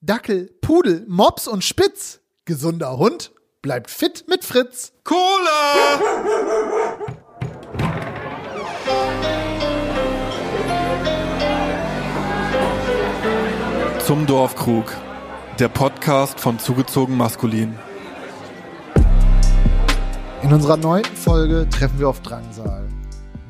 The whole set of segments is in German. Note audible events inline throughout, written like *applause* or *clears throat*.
Dackel, Pudel, Mops und Spitz. Gesunder Hund bleibt fit mit Fritz. Cola! Zum Dorfkrug. Der Podcast von Zugezogen Maskulin. In unserer neunten Folge treffen wir auf Drangsal.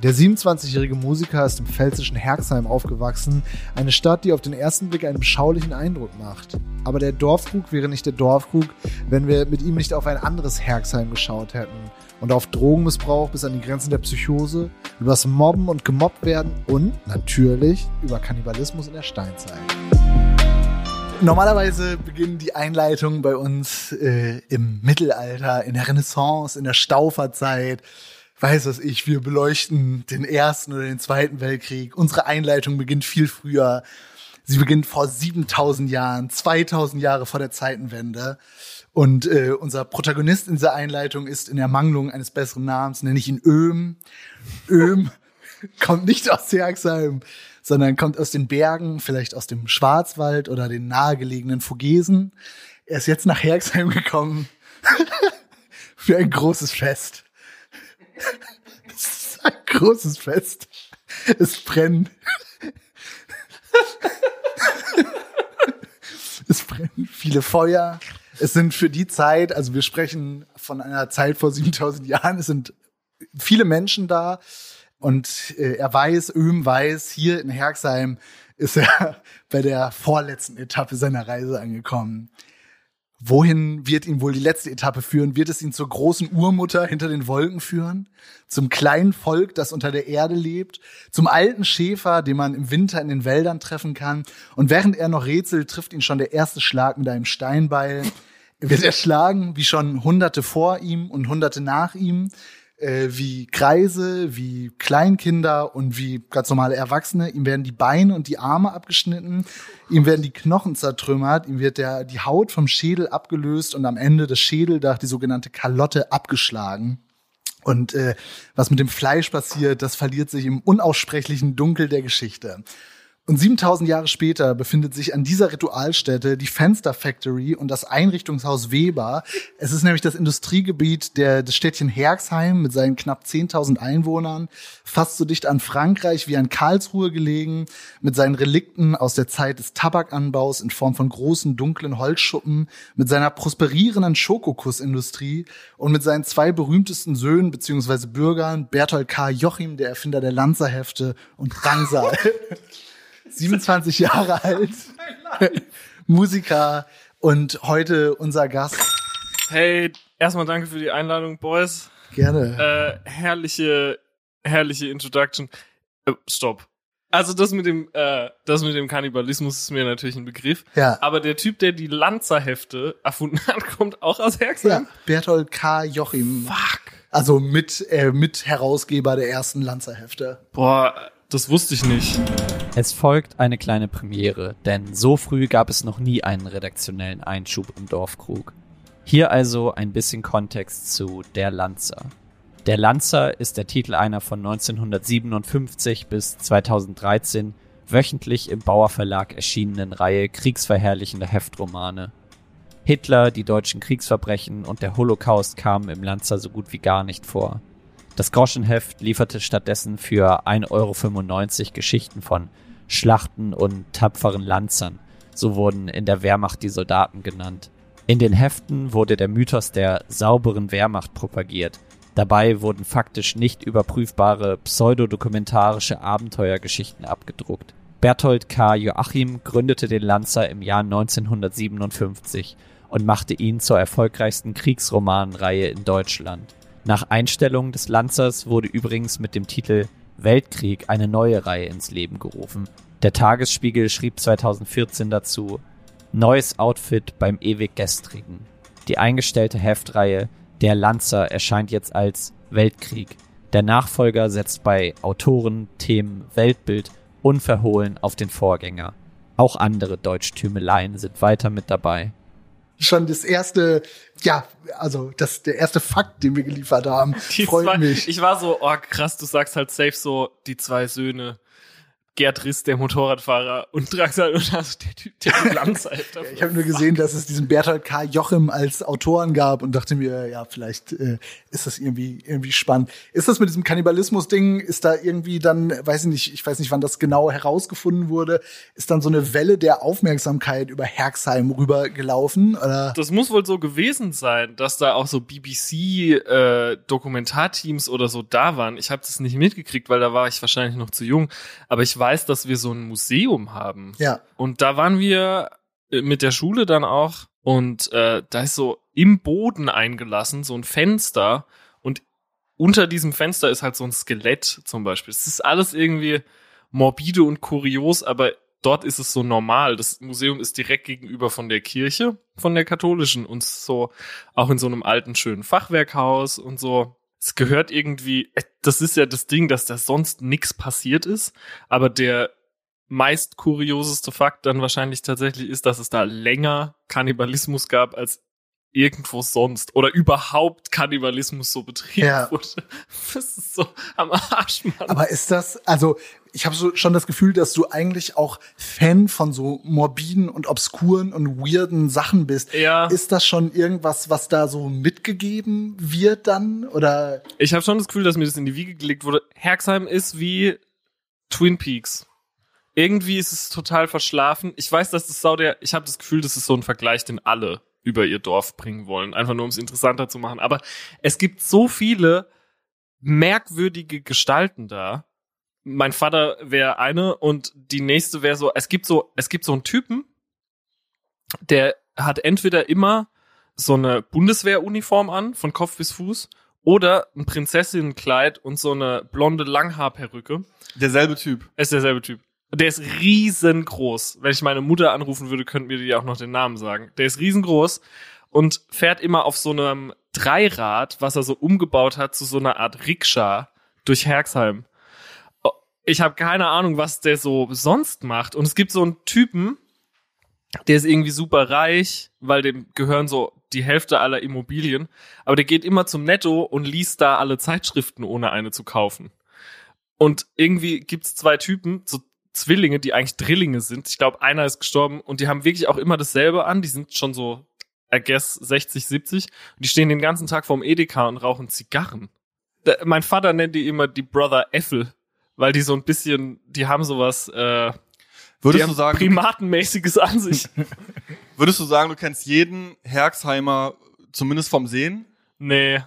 Der 27-jährige Musiker ist im pfälzischen Herxheim aufgewachsen, eine Stadt, die auf den ersten Blick einen beschaulichen Eindruck macht. Aber der Dorfkrug wäre nicht der Dorfkrug, wenn wir mit ihm nicht auf ein anderes Herxheim geschaut hätten und auf Drogenmissbrauch bis an die Grenzen der Psychose, übers Mobben und gemobbt werden und natürlich über Kannibalismus in der Steinzeit. Normalerweise beginnen die Einleitungen bei uns äh, im Mittelalter, in der Renaissance, in der Stauferzeit weiß was ich, wir beleuchten den ersten oder den zweiten Weltkrieg. Unsere Einleitung beginnt viel früher. Sie beginnt vor 7000 Jahren, 2000 Jahre vor der Zeitenwende. Und äh, unser Protagonist in dieser Einleitung ist in Ermangelung eines besseren Namens, nenne ich ihn Öhm. Öhm *laughs* kommt nicht aus Herxheim, sondern kommt aus den Bergen, vielleicht aus dem Schwarzwald oder den nahegelegenen Vogesen. Er ist jetzt nach Herxheim gekommen *laughs* für ein großes Fest. Es ist ein großes Fest. Es brennt. Es brennen viele Feuer. Es sind für die Zeit, also wir sprechen von einer Zeit vor 7000 Jahren, es sind viele Menschen da. Und äh, er weiß, Öhm weiß, hier in Herxheim ist er *laughs* bei der vorletzten Etappe seiner Reise angekommen. Wohin wird ihn wohl die letzte Etappe führen? Wird es ihn zur großen Urmutter hinter den Wolken führen? Zum kleinen Volk, das unter der Erde lebt? Zum alten Schäfer, den man im Winter in den Wäldern treffen kann? Und während er noch rätselt, trifft ihn schon der erste Schlag mit einem Steinbeil. Er wird erschlagen, wie schon Hunderte vor ihm und Hunderte nach ihm äh, wie Kreise, wie Kleinkinder und wie ganz normale Erwachsene. Ihm werden die Beine und die Arme abgeschnitten, ihm werden die Knochen zertrümmert, ihm wird der, die Haut vom Schädel abgelöst und am Ende das Schädeldach, die sogenannte Kalotte, abgeschlagen. Und äh, was mit dem Fleisch passiert, das verliert sich im unaussprechlichen Dunkel der Geschichte. Und 7000 Jahre später befindet sich an dieser Ritualstätte die Fenster Factory und das Einrichtungshaus Weber. Es ist nämlich das Industriegebiet der, des Städtchen Herxheim mit seinen knapp 10.000 Einwohnern, fast so dicht an Frankreich wie an Karlsruhe gelegen, mit seinen Relikten aus der Zeit des Tabakanbaus in Form von großen dunklen Holzschuppen, mit seiner prosperierenden Schokokussindustrie und mit seinen zwei berühmtesten Söhnen bzw. Bürgern, Berthold K. Jochim, der Erfinder der Lanzerhefte und Drangsal. *laughs* 27 Jahre alt, Musiker und heute unser Gast. Hey, erstmal danke für die Einladung, Boys. Gerne. Äh, herrliche, herrliche Introduction. Äh, stopp. Also das mit dem, äh, das mit dem Kannibalismus ist mir natürlich ein Begriff. Ja. Aber der Typ, der die Lanzerhefte erfunden hat, kommt auch aus Herxheim. Ja, Berthold K. Jochim. Fuck. Also mit, äh, mit Herausgeber der ersten Lanzerhefte. Boah, das wusste ich nicht. Es folgt eine kleine Premiere, denn so früh gab es noch nie einen redaktionellen Einschub im Dorfkrug. Hier also ein bisschen Kontext zu Der Lanzer. Der Lanzer ist der Titel einer von 1957 bis 2013 wöchentlich im Bauer Verlag erschienenen Reihe kriegsverherrlichender Heftromane. Hitler, die deutschen Kriegsverbrechen und der Holocaust kamen im Lanzer so gut wie gar nicht vor. Das Groschenheft lieferte stattdessen für 1,95 Euro Geschichten von Schlachten und tapferen Lanzern. So wurden in der Wehrmacht die Soldaten genannt. In den Heften wurde der Mythos der sauberen Wehrmacht propagiert. Dabei wurden faktisch nicht überprüfbare pseudodokumentarische Abenteuergeschichten abgedruckt. Berthold K. Joachim gründete den Lanzer im Jahr 1957 und machte ihn zur erfolgreichsten Kriegsromanenreihe in Deutschland. Nach Einstellung des Lanzers wurde übrigens mit dem Titel Weltkrieg eine neue Reihe ins Leben gerufen. Der Tagesspiegel schrieb 2014 dazu Neues Outfit beim ewig Gestrigen. Die eingestellte Heftreihe Der Lanzer erscheint jetzt als Weltkrieg. Der Nachfolger setzt bei Autoren, Themen, Weltbild unverhohlen auf den Vorgänger. Auch andere Deutschtümeleien sind weiter mit dabei. Schon das erste, ja, also das der erste Fakt, den wir geliefert haben, Die freut zwei, mich. Ich war so, oh krass, du sagst halt safe so, die zwei Söhne. Gerd Riss, der Motorradfahrer und Draxal und also der Typ, der die Lanzhälfte. *laughs* Ich habe nur gesehen, dass es diesen Bertolt K. Jochim als Autoren gab und dachte mir, ja, vielleicht äh, ist das irgendwie irgendwie spannend. Ist das mit diesem Kannibalismus-Ding, ist da irgendwie dann, weiß ich nicht, ich weiß nicht, wann das genau herausgefunden wurde, ist dann so eine Welle der Aufmerksamkeit über Herxheim rübergelaufen? Oder? Das muss wohl so gewesen sein, dass da auch so BBC-Dokumentarteams oder so da waren. Ich habe das nicht mitgekriegt, weil da war ich wahrscheinlich noch zu jung. Aber ich weiß, dass wir so ein Museum haben. Ja. Und da waren wir äh, mit der Schule dann auch und äh, da ist so im Boden eingelassen so ein Fenster und unter diesem Fenster ist halt so ein Skelett zum Beispiel. Es ist alles irgendwie morbide und kurios, aber dort ist es so normal. Das Museum ist direkt gegenüber von der Kirche, von der katholischen und so auch in so einem alten schönen Fachwerkhaus und so. Es gehört irgendwie, äh, das ist ja das Ding, dass da sonst nix passiert ist, aber der meist kurioseste Fakt dann wahrscheinlich tatsächlich ist, dass es da länger Kannibalismus gab als irgendwo sonst oder überhaupt Kannibalismus so betrieben Ja. wurde. *laughs* Das ist so am Arsch, Mann. Aber ist das, also ich habe so schon das Gefühl, dass du eigentlich auch Fan von so morbiden und obskuren und weirden Sachen bist. Ja. Ist das schon irgendwas, was da so mitgegeben wird dann? Oder Ich habe schon das Gefühl, dass mir das in die Wiege gelegt wurde. Herxheim ist wie Twin Peaks. Irgendwie ist es total verschlafen. Ich weiß, dass das sau der, ich habe das Gefühl, das ist so ein Vergleich, den alle über ihr Dorf bringen wollen, einfach nur um es interessanter zu machen. Aber es gibt so viele merkwürdige Gestalten da. Mein Vater wäre eine und die nächste wäre so, es gibt so, es gibt so einen Typen, der hat entweder immer so eine Bundeswehruniform an, von Kopf bis Fuß, oder ein Prinzessinnenkleid und so eine blonde Langhaarperücke. Derselbe Typ. Ist derselbe Typ. Der ist riesengroß. Wenn ich meine Mutter anrufen würde, könnten wir dir auch noch den Namen sagen. Der ist riesengroß und fährt immer auf so einem Dreirad, was er so umgebaut hat, zu so einer Art Rikscha durch Herxheim. Oh, Ich habe keine Ahnung, was der so sonst macht. Und es gibt so einen Typen, der ist irgendwie super reich, weil dem gehören so die Hälfte aller Immobilien. Aber der geht immer zum Netto und liest da alle Zeitschriften, ohne eine zu kaufen. Und irgendwie gibt's zwei Typen, so Zwillinge, die eigentlich Drillinge sind. Ich glaube, einer ist gestorben und die haben wirklich auch immer dasselbe an. Die sind schon so, I guess, 60, 70. Und die stehen den ganzen Tag vorm Edeka und rauchen Zigarren. Da, mein Vater nennt die immer die Brother Äffel, weil die so ein bisschen, die haben sowas, äh, die Würdest haben du sagen, Primatenmäßiges an sich. *laughs* würdest du sagen, du kennst jeden Herxheimer zumindest vom Sehen? nee,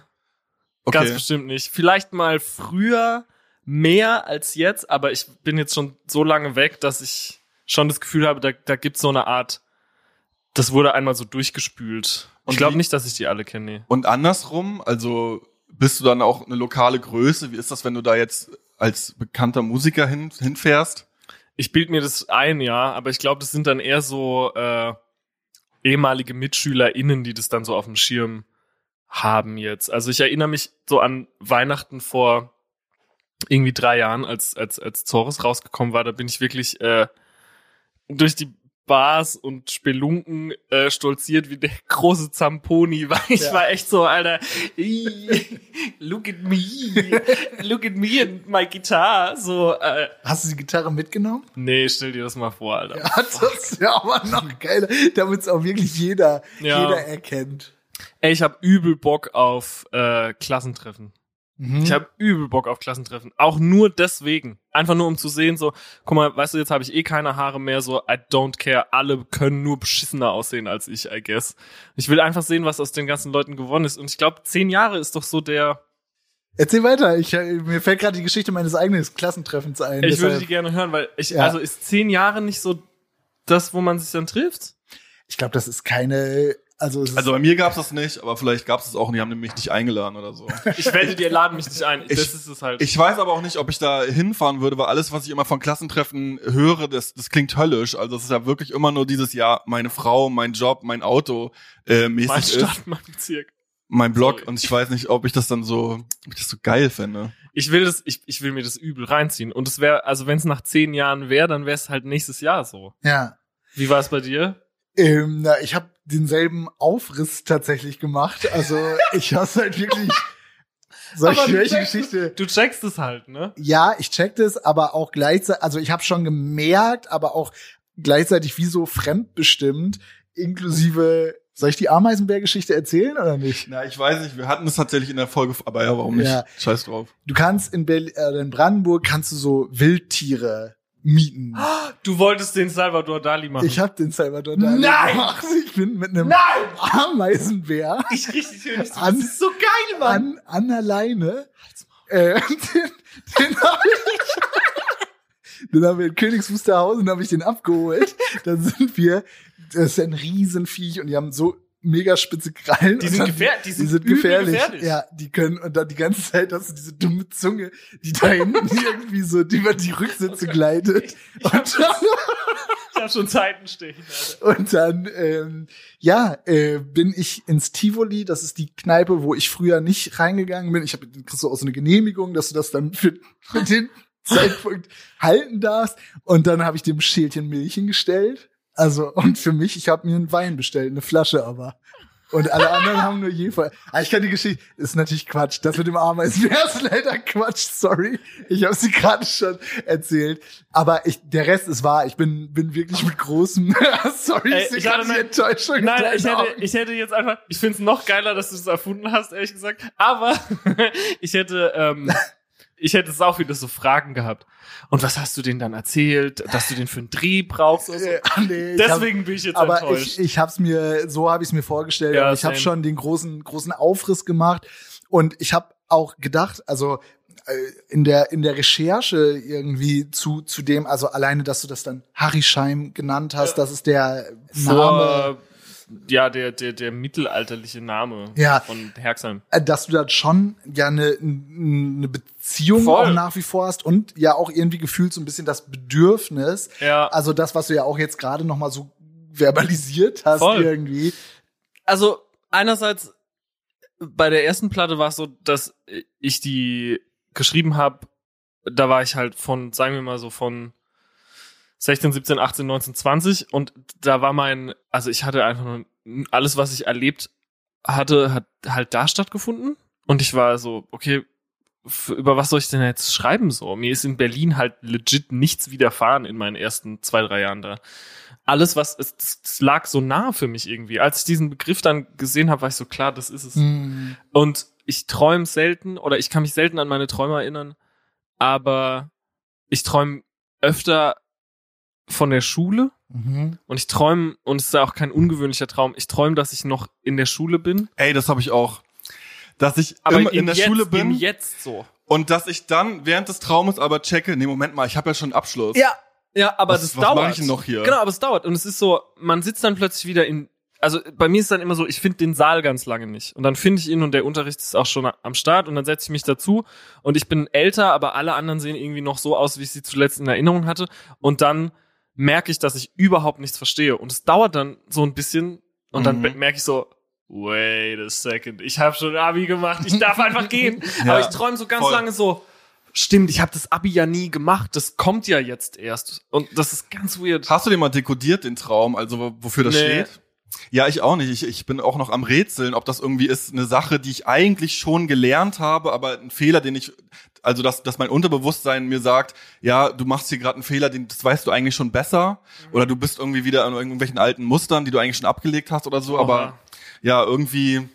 Okay. ganz bestimmt nicht. Vielleicht mal früher mehr als jetzt, aber ich bin jetzt schon so lange weg, dass ich schon das Gefühl habe, da, da gibt's so eine Art, das wurde einmal so durchgespült. Und ich glaube nicht, dass ich die alle kenne. Nee. Und andersrum, also bist du dann auch eine lokale Größe? Wie ist das, wenn du da jetzt als bekannter Musiker hin, hinfährst? Ich bild mir das ein, ja, aber ich glaube, das sind dann eher so äh, ehemalige MitschülerInnen, die das dann so auf dem Schirm haben jetzt. Also ich erinnere mich so an Weihnachten vor irgendwie drei Jahren, als, als, als Zores rausgekommen war, da bin ich wirklich äh, durch die Bars und Spelunken äh, stolziert wie der *laughs* große Zamponi, *laughs* weil ich Ja. war echt so, Alter, "Ih, look at me, look at me and my guitar, so, äh, hast du die Gitarre mitgenommen? Nee, stell dir das mal vor, Alter. Ja, das ja aber noch geiler, damit es auch wirklich jeder, Ja. jeder erkennt. Ey, ich hab übel Bock auf äh, Klassentreffen. Mhm. Ich hab übel Bock auf Klassentreffen. Auch nur deswegen. Einfach nur um zu sehen, so, guck mal, weißt du, jetzt habe ich eh keine Haare mehr, so, I don't care. Alle können nur beschissener aussehen als ich, I guess. Ich will einfach sehen, was aus den ganzen Leuten gewonnen ist. Und ich glaube, zehn Jahre ist doch so der. Erzähl weiter. Ich, äh, mir fällt gerade die Geschichte meines eigenen Klassentreffens ein. Ich würde Deshalb- die gerne hören, weil ich, Ja. also ist zehn Jahre nicht so das, wo man sich dann trifft? ich glaube, das ist keine, also, es ist, Also bei mir gab's das nicht, aber vielleicht gab's es auch und die haben mich nicht eingeladen oder so. *laughs* Ich wette, die laden mich nicht ein. Ich- das ist es halt. Ich weiß aber auch nicht, ob ich da hinfahren würde, weil alles, was ich immer von Klassentreffen höre, das, das klingt höllisch. Also es ist ja wirklich immer nur dieses Jahr meine Frau, mein Job, mein Auto äh, mäßig mein ist, Stadt, mein Bezirk. mein Blog Sorry. und ich weiß nicht, ob ich das dann so, ob ich das so geil fände. Ich will das, ich, ich will mir das übel reinziehen. Und es wäre, also wenn es nach zehn Jahren wäre, dann wäre es halt nächstes Jahr so. ja. Wie war es bei dir? Ähm, na, ich habe denselben Aufriss tatsächlich gemacht. Also ich hasse halt wirklich. *laughs* Soll ich Aber du welche checkst Geschichte? Es, du checkst es halt, ne? Ja, ich check das, aber auch gleichzeitig, also ich habe schon gemerkt, aber auch gleichzeitig wie so fremdbestimmt, inklusive, soll ich die Ameisenbär-Geschichte erzählen oder nicht? Na, ich weiß nicht, wir hatten das tatsächlich in der Folge, aber ja, warum nicht? Ja. Scheiß drauf. Du kannst in, Berlin, äh, in Brandenburg kannst du so Wildtiere mieten. Du wolltest den Salvador Dali machen. Ich habe den Salvador Dali Nein! gemacht. Ich bin mit einem Nein! Ameisenbär ich richtig höre nicht. An- Das ist so geil, Mann. an, an der Leine. Äh, *laughs* den den habe ich, *laughs* den haben wir in Königs Wusterhausen habe ich den abgeholt. Da sind wir, das ist ein Riesenviech und die haben so mega spitze Krallen. Die sind gefähr- die sind übel gefährlich. gefährlich. Ja, die können und dann die ganze Zeit hast du diese dumme Zunge, die da hinten *laughs* irgendwie so über die Rücksitze gleitet. Und dann, *laughs* Ich hab schon Zeiten stehen. Alter. und dann ähm, ja, äh, bin ich ins Tivoli, das ist die Kneipe, wo ich früher nicht reingegangen bin. Ich habe kriegst du auch so eine Genehmigung, dass du das dann für, für den *laughs* Zeitpunkt halten darfst. Und dann habe ich dem Schälchen Milch hingestellt. Also, und für mich, ich habe mir einen Wein bestellt, eine Flasche aber. Und alle anderen haben nur Jefer. Ah, ich kann die Geschichte, ist natürlich Quatsch. Das mit dem Ameisbär ist leider Quatsch, sorry. Ich habe sie gerade schon erzählt. Aber ich, der Rest ist wahr. Ich bin, bin wirklich mit großem, *laughs* sorry, Ey, ich hatte die ne- Enttäuschung. in Nein, ich hätte, Augen. ich hätte jetzt einfach, ich find's noch geiler, dass du das erfunden hast, ehrlich gesagt. Aber *laughs* ich hätte, ähm, ich hätte sau viele so Fragen gehabt. Und was hast du denen dann erzählt, dass du den für einen Dreh brauchst? Oder so? *laughs* Äh, nee, ich hab- Deswegen bin ich jetzt aber enttäuscht. ich, ich habe es mir so habe ich es mir vorgestellt Ja, ich habe schon den großen großen Aufriss gemacht und ich habe auch gedacht also äh, in der in der Recherche irgendwie zu zu dem also alleine dass du das dann Harry Scheim genannt hast das ist der Name Vor, ja, der, der, der mittelalterliche Name Ja. von Herxheim. äh, dass du da schon ja eine eine Beziehung Voll. auch nach wie vor hast und ja auch irgendwie gefühlt so ein bisschen das Bedürfnis Ja. also das was du ja auch jetzt gerade noch mal so verbalisiert hast Voll. irgendwie Also einerseits bei der ersten Platte war es so, dass ich die geschrieben habe, da war ich halt von, sagen wir mal so von 16, 17, 18, 19, 20 und da war mein, also ich hatte einfach nur alles, was ich erlebt hatte, hat halt da stattgefunden und ich war so, okay, über was soll ich denn jetzt schreiben so? Mir ist in Berlin halt legit nichts widerfahren in meinen ersten zwei, drei Jahren da. Alles, was, es, das, lag so nah für mich irgendwie. Als ich diesen Begriff dann gesehen habe, war ich so klar, das ist es. Hm. Und ich träume selten oder ich kann mich selten an meine Träume erinnern, aber ich träume öfter von der Schule Mhm. und ich träume, und es ist ja auch kein ungewöhnlicher Traum, ich träume, dass ich noch in der Schule bin. Ey, das habe ich auch. Dass ich Aber immer im in der jetzt, Schule bin Jetzt so. und dass ich dann während des Traumes aber checke, nee, Moment mal, ich habe ja schon einen Abschluss. Ja, ja, aber Was- das was dauert. mach ich denn noch hier? Genau, aber es dauert. Und es ist so, man sitzt dann plötzlich wieder in. Also bei mir ist dann immer so, ich finde den Saal ganz lange nicht. Und dann finde ich ihn und der Unterricht ist auch schon am Start und dann setze ich mich dazu und ich bin älter, aber alle anderen sehen irgendwie noch so aus, wie ich sie zuletzt in Erinnerung hatte. Und dann merke ich, dass ich überhaupt nichts verstehe. Und es dauert dann so ein bisschen und dann Mhm. merke ich so, wait a second, ich habe schon Abi gemacht, ich darf einfach gehen. *laughs* Ja, aber ich träume so ganz voll. lange so, stimmt, ich habe das Abi ja nie gemacht, das kommt ja jetzt erst. Und das ist ganz weird. Hast du den mal dekodiert, den Traum, also wo- wofür das Nee. steht? Ja, ich auch nicht. Ich, ich bin auch noch am Rätseln, ob das irgendwie ist eine Sache, die ich eigentlich schon gelernt habe, aber ein Fehler, den ich, also dass, dass mein Unterbewusstsein mir sagt, ja, du machst hier gerade einen Fehler, den das weißt du eigentlich schon besser, oder du bist irgendwie wieder an irgendwelchen alten Mustern, die du eigentlich schon abgelegt hast oder so, aber Oha. ja, irgendwie,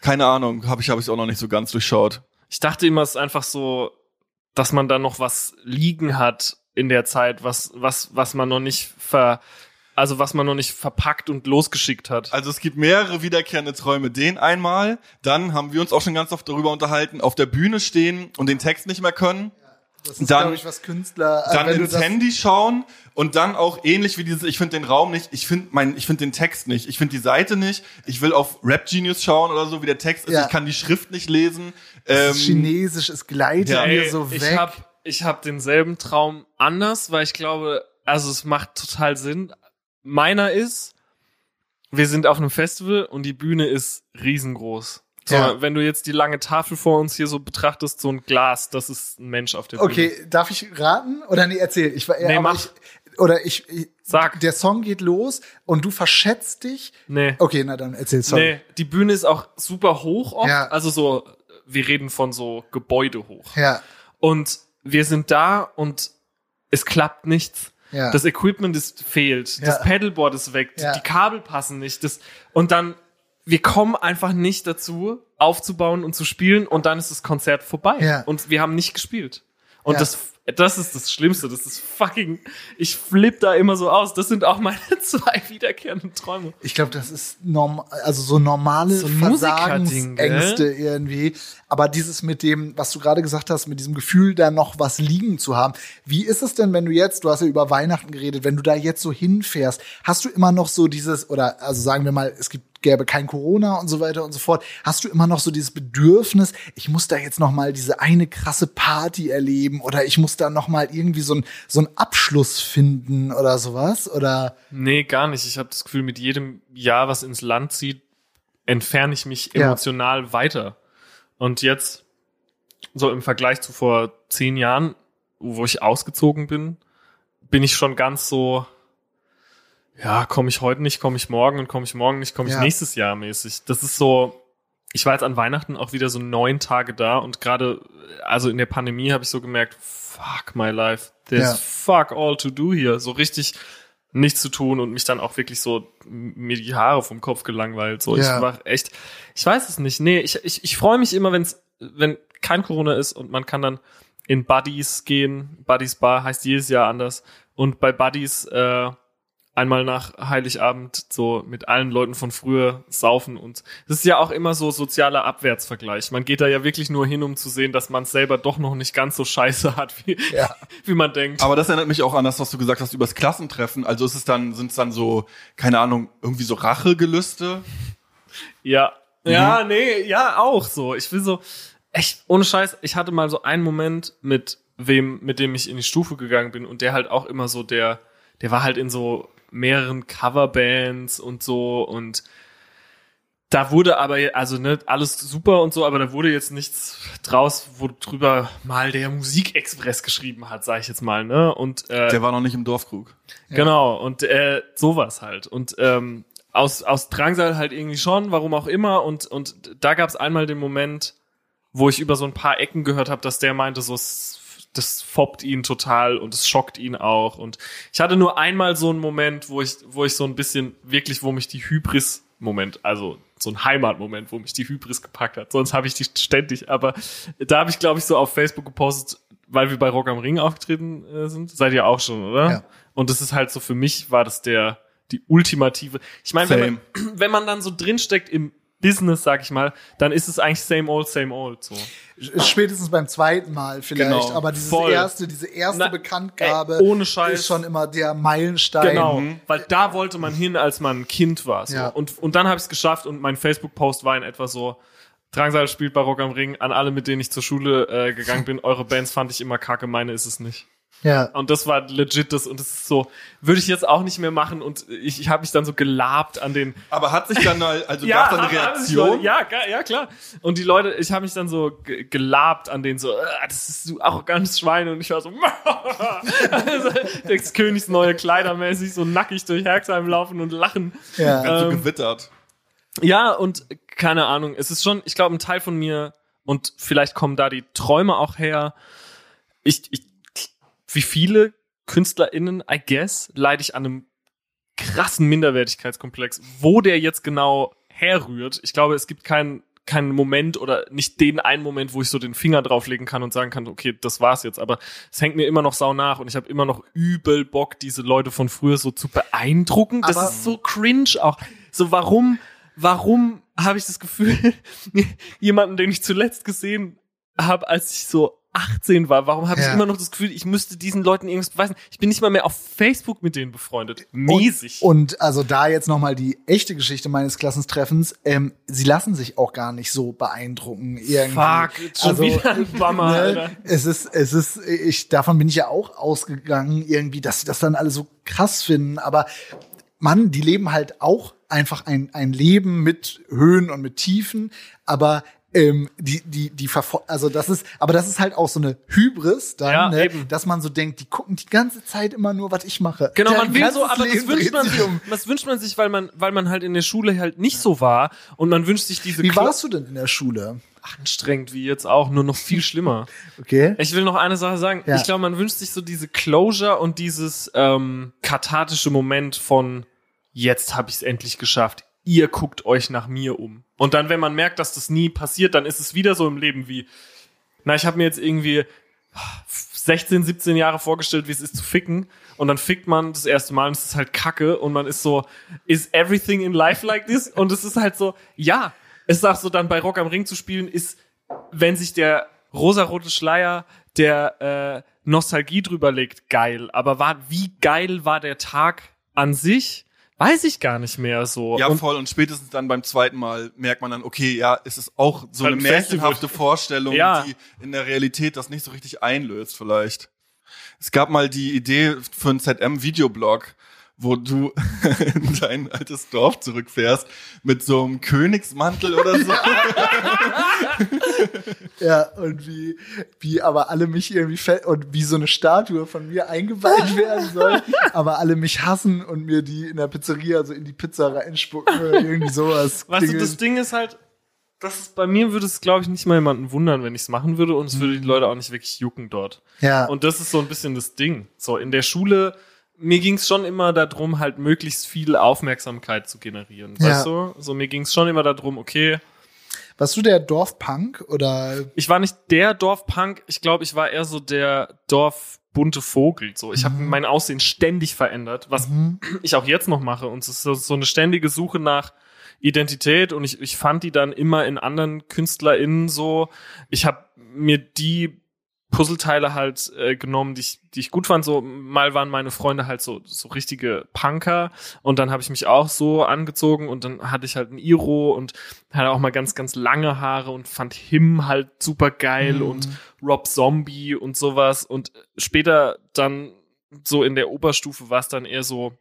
keine Ahnung, habe ich habe ich auch noch nicht so ganz durchschaut. Ich dachte immer, es ist einfach so, dass man da noch was liegen hat in der Zeit, was, was, was man noch nicht ver, also was man noch nicht verpackt und losgeschickt hat. Also es gibt mehrere wiederkehrende Träume. Den einmal, dann haben wir uns auch schon ganz oft darüber unterhalten, auf der Bühne stehen und den Text nicht mehr können. Das ist, Dann- glaube ich, was Künstler. äh, dann ins Handy schauen und dann auch ähnlich wie dieses, ich finde den Raum nicht, ich finde mein, ich finde den Text nicht, ich finde die Seite nicht, ich will auf Rap Genius schauen oder so, wie der Text ist, Ja. ich kann die Schrift nicht lesen. Das Ähm, ist Chinesisch, es gleitet ja. mir Ey, so weg. Ich hab, ich hab denselben Traum anders, weil ich glaube, also es macht total Sinn. Meiner ist, wir sind auf einem Festival und die Bühne ist riesengroß. So, Ja. Wenn du jetzt die lange Tafel vor uns hier so betrachtest, so ein Glas, das ist ein Mensch auf der Bühne. okay, darf ich raten? Oder nee, erzähl. Ich, war- Nee, mach. Ich, oder ich, ich, Sag. der Song geht los und du verschätzt dich. Nee. Okay, na dann erzähl, sorry. Nee, die Bühne ist auch super hoch oft. Ja. Also so wir reden von so Gebäude hoch. Ja, Und wir sind da und es klappt nichts. Ja. Das Equipment ist fehlt, das Ja. Pedalboard ist weg, Ja. die Kabel passen nicht. Das, und dann, wir kommen einfach nicht dazu, aufzubauen und zu spielen und dann ist das Konzert vorbei. Ja. Und wir haben nicht gespielt. Und das, das ist das Schlimmste. Das ist fucking, ich flipp da immer so aus. Das sind auch meine *laughs* zwei wiederkehrenden Träume. Ich glaube, das ist norm also so normale So Versagensängste irgendwie. Aber dieses mit dem, was du gerade gesagt hast, mit diesem Gefühl, da noch was liegen zu haben. Wie ist es denn, wenn du jetzt, du hast ja über Weihnachten geredet, wenn du da jetzt so hinfährst, hast du immer noch so dieses, oder also sagen wir mal, es gibt gäbe kein Corona und so weiter und so fort, hast du immer noch so dieses Bedürfnis, ich muss da jetzt noch mal diese eine krasse Party erleben oder ich muss da noch mal irgendwie so ein so ein Abschluss finden oder sowas oder Nee, gar nicht. Ich habe das Gefühl, mit jedem Jahr, was ins Land zieht, entferne ich mich Ja. emotional weiter. Und jetzt, so im Vergleich zu vor zehn Jahren, wo ich ausgezogen bin, bin ich schon ganz so, ja, komme ich heute nicht, komme ich morgen und komme ich morgen nicht, komme ich Ja. nächstes Jahr mäßig. Das ist so, ich war jetzt an Weihnachten auch wieder so neun Tage da und gerade, also in der Pandemie habe ich so gemerkt, fuck my life, there's Ja. fuck all to do hier. So richtig nichts zu tun und mich dann auch wirklich so mir die Haare vom Kopf gelangweilt. So, Ja. ich war echt, ich weiß es nicht. Nee, ich, ich, ich freue mich immer, wenn's, wenn kein Corona ist und man kann dann in Buddies gehen. Buddies Bar heißt jedes Jahr anders. Und bei Buddies äh, einmal nach Heiligabend so mit allen Leuten von früher saufen und das ist ja auch immer so sozialer Abwärtsvergleich. Man geht da ja wirklich nur hin, um zu sehen, dass man es selber doch noch nicht ganz so scheiße hat, wie, Ja. *laughs* wie man denkt. Aber das erinnert mich auch an das, was du gesagt hast übers Klassentreffen. Also ist es dann, sind es dann so, keine Ahnung, irgendwie so Rachegelüste? Ja. Ja, nee, ja, auch so. Ich will so, echt, ohne Scheiß, ich hatte mal so einen Moment mit wem, mit dem ich in die Stufe gegangen bin und der halt auch immer so der, der war halt in so mehreren Coverbands und so und da wurde aber, also ne, alles super und so, aber da wurde jetzt nichts draus, wo drüber mal der Musikexpress geschrieben hat, sag ich jetzt mal, ne? Und äh, Der war noch nicht im Dorfkrug. Genau, und äh, sowas halt. Und ähm, aus, aus Drangsal halt irgendwie schon, warum auch immer. Und, und da gab es einmal den Moment, wo ich über so ein paar Ecken gehört habe, dass der meinte, so das foppt ihn total und es schockt ihn auch. Und ich hatte nur einmal so einen Moment, wo ich, wo ich so ein bisschen wirklich, wo mich die Hybris-Moment, also so ein Heimatmoment, wo mich die Hybris gepackt hat. Sonst habe ich die ständig. Aber da habe ich, glaube ich, so auf Facebook gepostet, weil wir bei Rock am Ring aufgetreten äh, sind. Seid ihr auch schon, oder? Ja. Und das ist halt so für mich war das der die ultimative. Ich meine, wenn man, *clears throat* wenn man dann so drinsteckt im Business, sag ich mal, dann ist es eigentlich same old, same old. So. Spätestens beim zweiten Mal vielleicht, Genau, aber dieses voll. erste, diese erste Na, Bekanntgabe ey, ist schon immer der Meilenstein. Genau, weil da wollte man hin, als man ein Kind war. So. Ja. Und, und dann habe ich es geschafft und mein Facebook-Post war in etwa so, Drangsal spielt bei Rock am Ring, an alle, mit denen ich zur Schule äh, gegangen bin, eure Bands fand ich immer kacke, meine ist es nicht. Ja. Und das war legit das und das ist so, würde ich jetzt auch nicht mehr machen und ich, ich habe mich dann so gelabt an den Aber hat sich dann mal, also gab es da eine Reaktion? Leute- Ja, ja, klar. Und die Leute, ich habe mich dann so ge- gelabt an denen so, "Ah, das ist so arrogantes Schwein und ich war so, *laughs* also, des Königs neue Kleider mäßig, so nackig durch Herxheim laufen und lachen. Ja. Ganz so Ähm, gewittert. Ja, und keine Ahnung, es ist schon, ich glaube, ein Teil von mir und vielleicht kommen da die Träume auch her. Ich, ich wie viele KünstlerInnen, I guess, leide ich an einem krassen Minderwertigkeitskomplex. Wo der jetzt genau herrührt, ich glaube, es gibt keinen keinen Moment oder nicht den einen Moment, wo ich so den Finger drauflegen kann und sagen kann, okay, das war's jetzt. Aber es hängt mir immer noch sau nach und ich habe immer noch übel Bock, diese Leute von früher so zu beeindrucken. Das Aber- ist so cringe auch. So warum, warum habe ich das Gefühl, *laughs* jemanden, den ich zuletzt gesehen habe, als ich so 18 war, warum habe Ja. ich immer noch das Gefühl, ich müsste diesen Leuten irgendwas beweisen? Ich bin nicht mal mehr auf Facebook mit denen befreundet. Mäßig. Und, und also da jetzt nochmal die echte Geschichte meines Klassentreffens. Ähm, sie lassen sich auch gar nicht so beeindrucken. Irgendwie. Fuck, jetzt schon wieder ein Bummer, Alter. ne, es ist, es ist, ich, davon bin ich ja auch ausgegangen, irgendwie, dass sie das dann alle so krass finden. Aber Mann, die leben halt auch einfach ein, ein Leben mit Höhen und mit Tiefen. Aber ähm, die, die, die verfol- also das ist, aber das ist halt auch so eine Hybris dann, Ja, ne, dass man so denkt, die gucken die ganze Zeit immer nur, was ich mache. Genau, Deren man will so, aber das wünscht man sich sich, um. das wünscht man sich, weil man, weil man halt in der Schule halt nicht so war und man wünscht sich diese Wie Kla- warst du denn in der Schule? anstrengend wie jetzt auch, nur noch viel schlimmer. *laughs* Okay. Ich will noch eine Sache sagen. Ja. Ich glaube, man wünscht sich so diese Closure und dieses ähm, kathartische Moment von jetzt habe ich es endlich geschafft. Ihr guckt euch nach mir um. Und dann, wenn man merkt, dass das nie passiert, dann ist es wieder so im Leben wie, na, ich habe mir jetzt irgendwie 16, 17 Jahre vorgestellt, wie es ist zu ficken. Und dann fickt man das erste Mal und es ist halt kacke und man ist so, is everything in life like this? Und es ist halt so, ja. Es ist auch so, dann bei Rock am Ring zu spielen, ist, wenn sich der rosarote Schleier der äh, Nostalgie drüber legt, geil. Aber war, wie geil war der Tag an sich? Weiß ich gar nicht mehr so. Ja, und voll. Und spätestens dann beim zweiten Mal merkt man dann, okay, ja, es ist auch so eine märchenhafte Vorstellung, *laughs* Ja. die in der Realität das nicht so richtig einlöst, vielleicht. Es gab mal die Idee für einen ZM-Videoblog, wo du *laughs* in dein altes Dorf zurückfährst mit so einem Königsmantel oder so. *laughs* Ja, und wie, wie aber alle mich irgendwie und wie so eine Statue von mir eingeweiht werden soll, *laughs* aber alle mich hassen und mir die in der Pizzeria so in die Pizza reinspucken oder irgendwie sowas. Weißt du, das Ding ist halt, das ist, bei mir würde es, glaube ich, nicht mal jemanden wundern, wenn ich es machen würde und es würde die Leute auch nicht wirklich jucken dort. ja. Und das ist so ein bisschen das Ding. So, in der Schule, mir ging es schon immer darum, halt möglichst viel Aufmerksamkeit zu generieren. Ja. Weißt du? So, mir ging es schon immer darum, okay, Warst du der Dorfpunk oder? ich war nicht der Dorfpunk, ich glaube, ich war eher so der Dorfbunte Vogel. So, ich habe mein Aussehen ständig verändert, was Mhm. ich auch jetzt noch mache. Und es ist so, so eine ständige Suche nach Identität und ich, ich fand die dann immer in anderen KünstlerInnen so. Ich habe mir die Puzzleteile halt äh, genommen, die ich, die ich gut fand. So mal waren meine Freunde halt so so richtige Punker und dann habe ich mich auch so angezogen und dann hatte ich halt ein Iro und hatte auch mal ganz ganz lange Haare und fand Him halt super geil Mhm. und Rob Zombie und sowas und später dann so in der Oberstufe war es dann eher so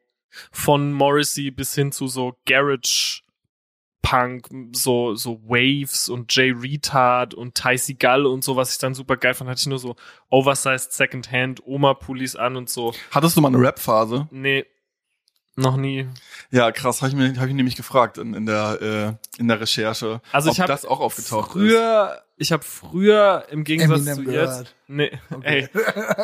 von Morrissey bis hin zu so Garage Punk, so, so Waves und Jay Retard und Ty Seagal und so, was ich dann super geil fand, hatte ich nur so oversized Secondhand Oma-Pullis an und so. Hattest du mal eine Rap-Phase? Nee, noch nie. Ja, krass, habe ich mir hab ich nämlich gefragt in, in der äh, in der Recherche, Also ob ich habe das auch aufgetaucht ist. früher, ich habe früher im Gegensatz Eminem zu gehört. jetzt, nee, ey,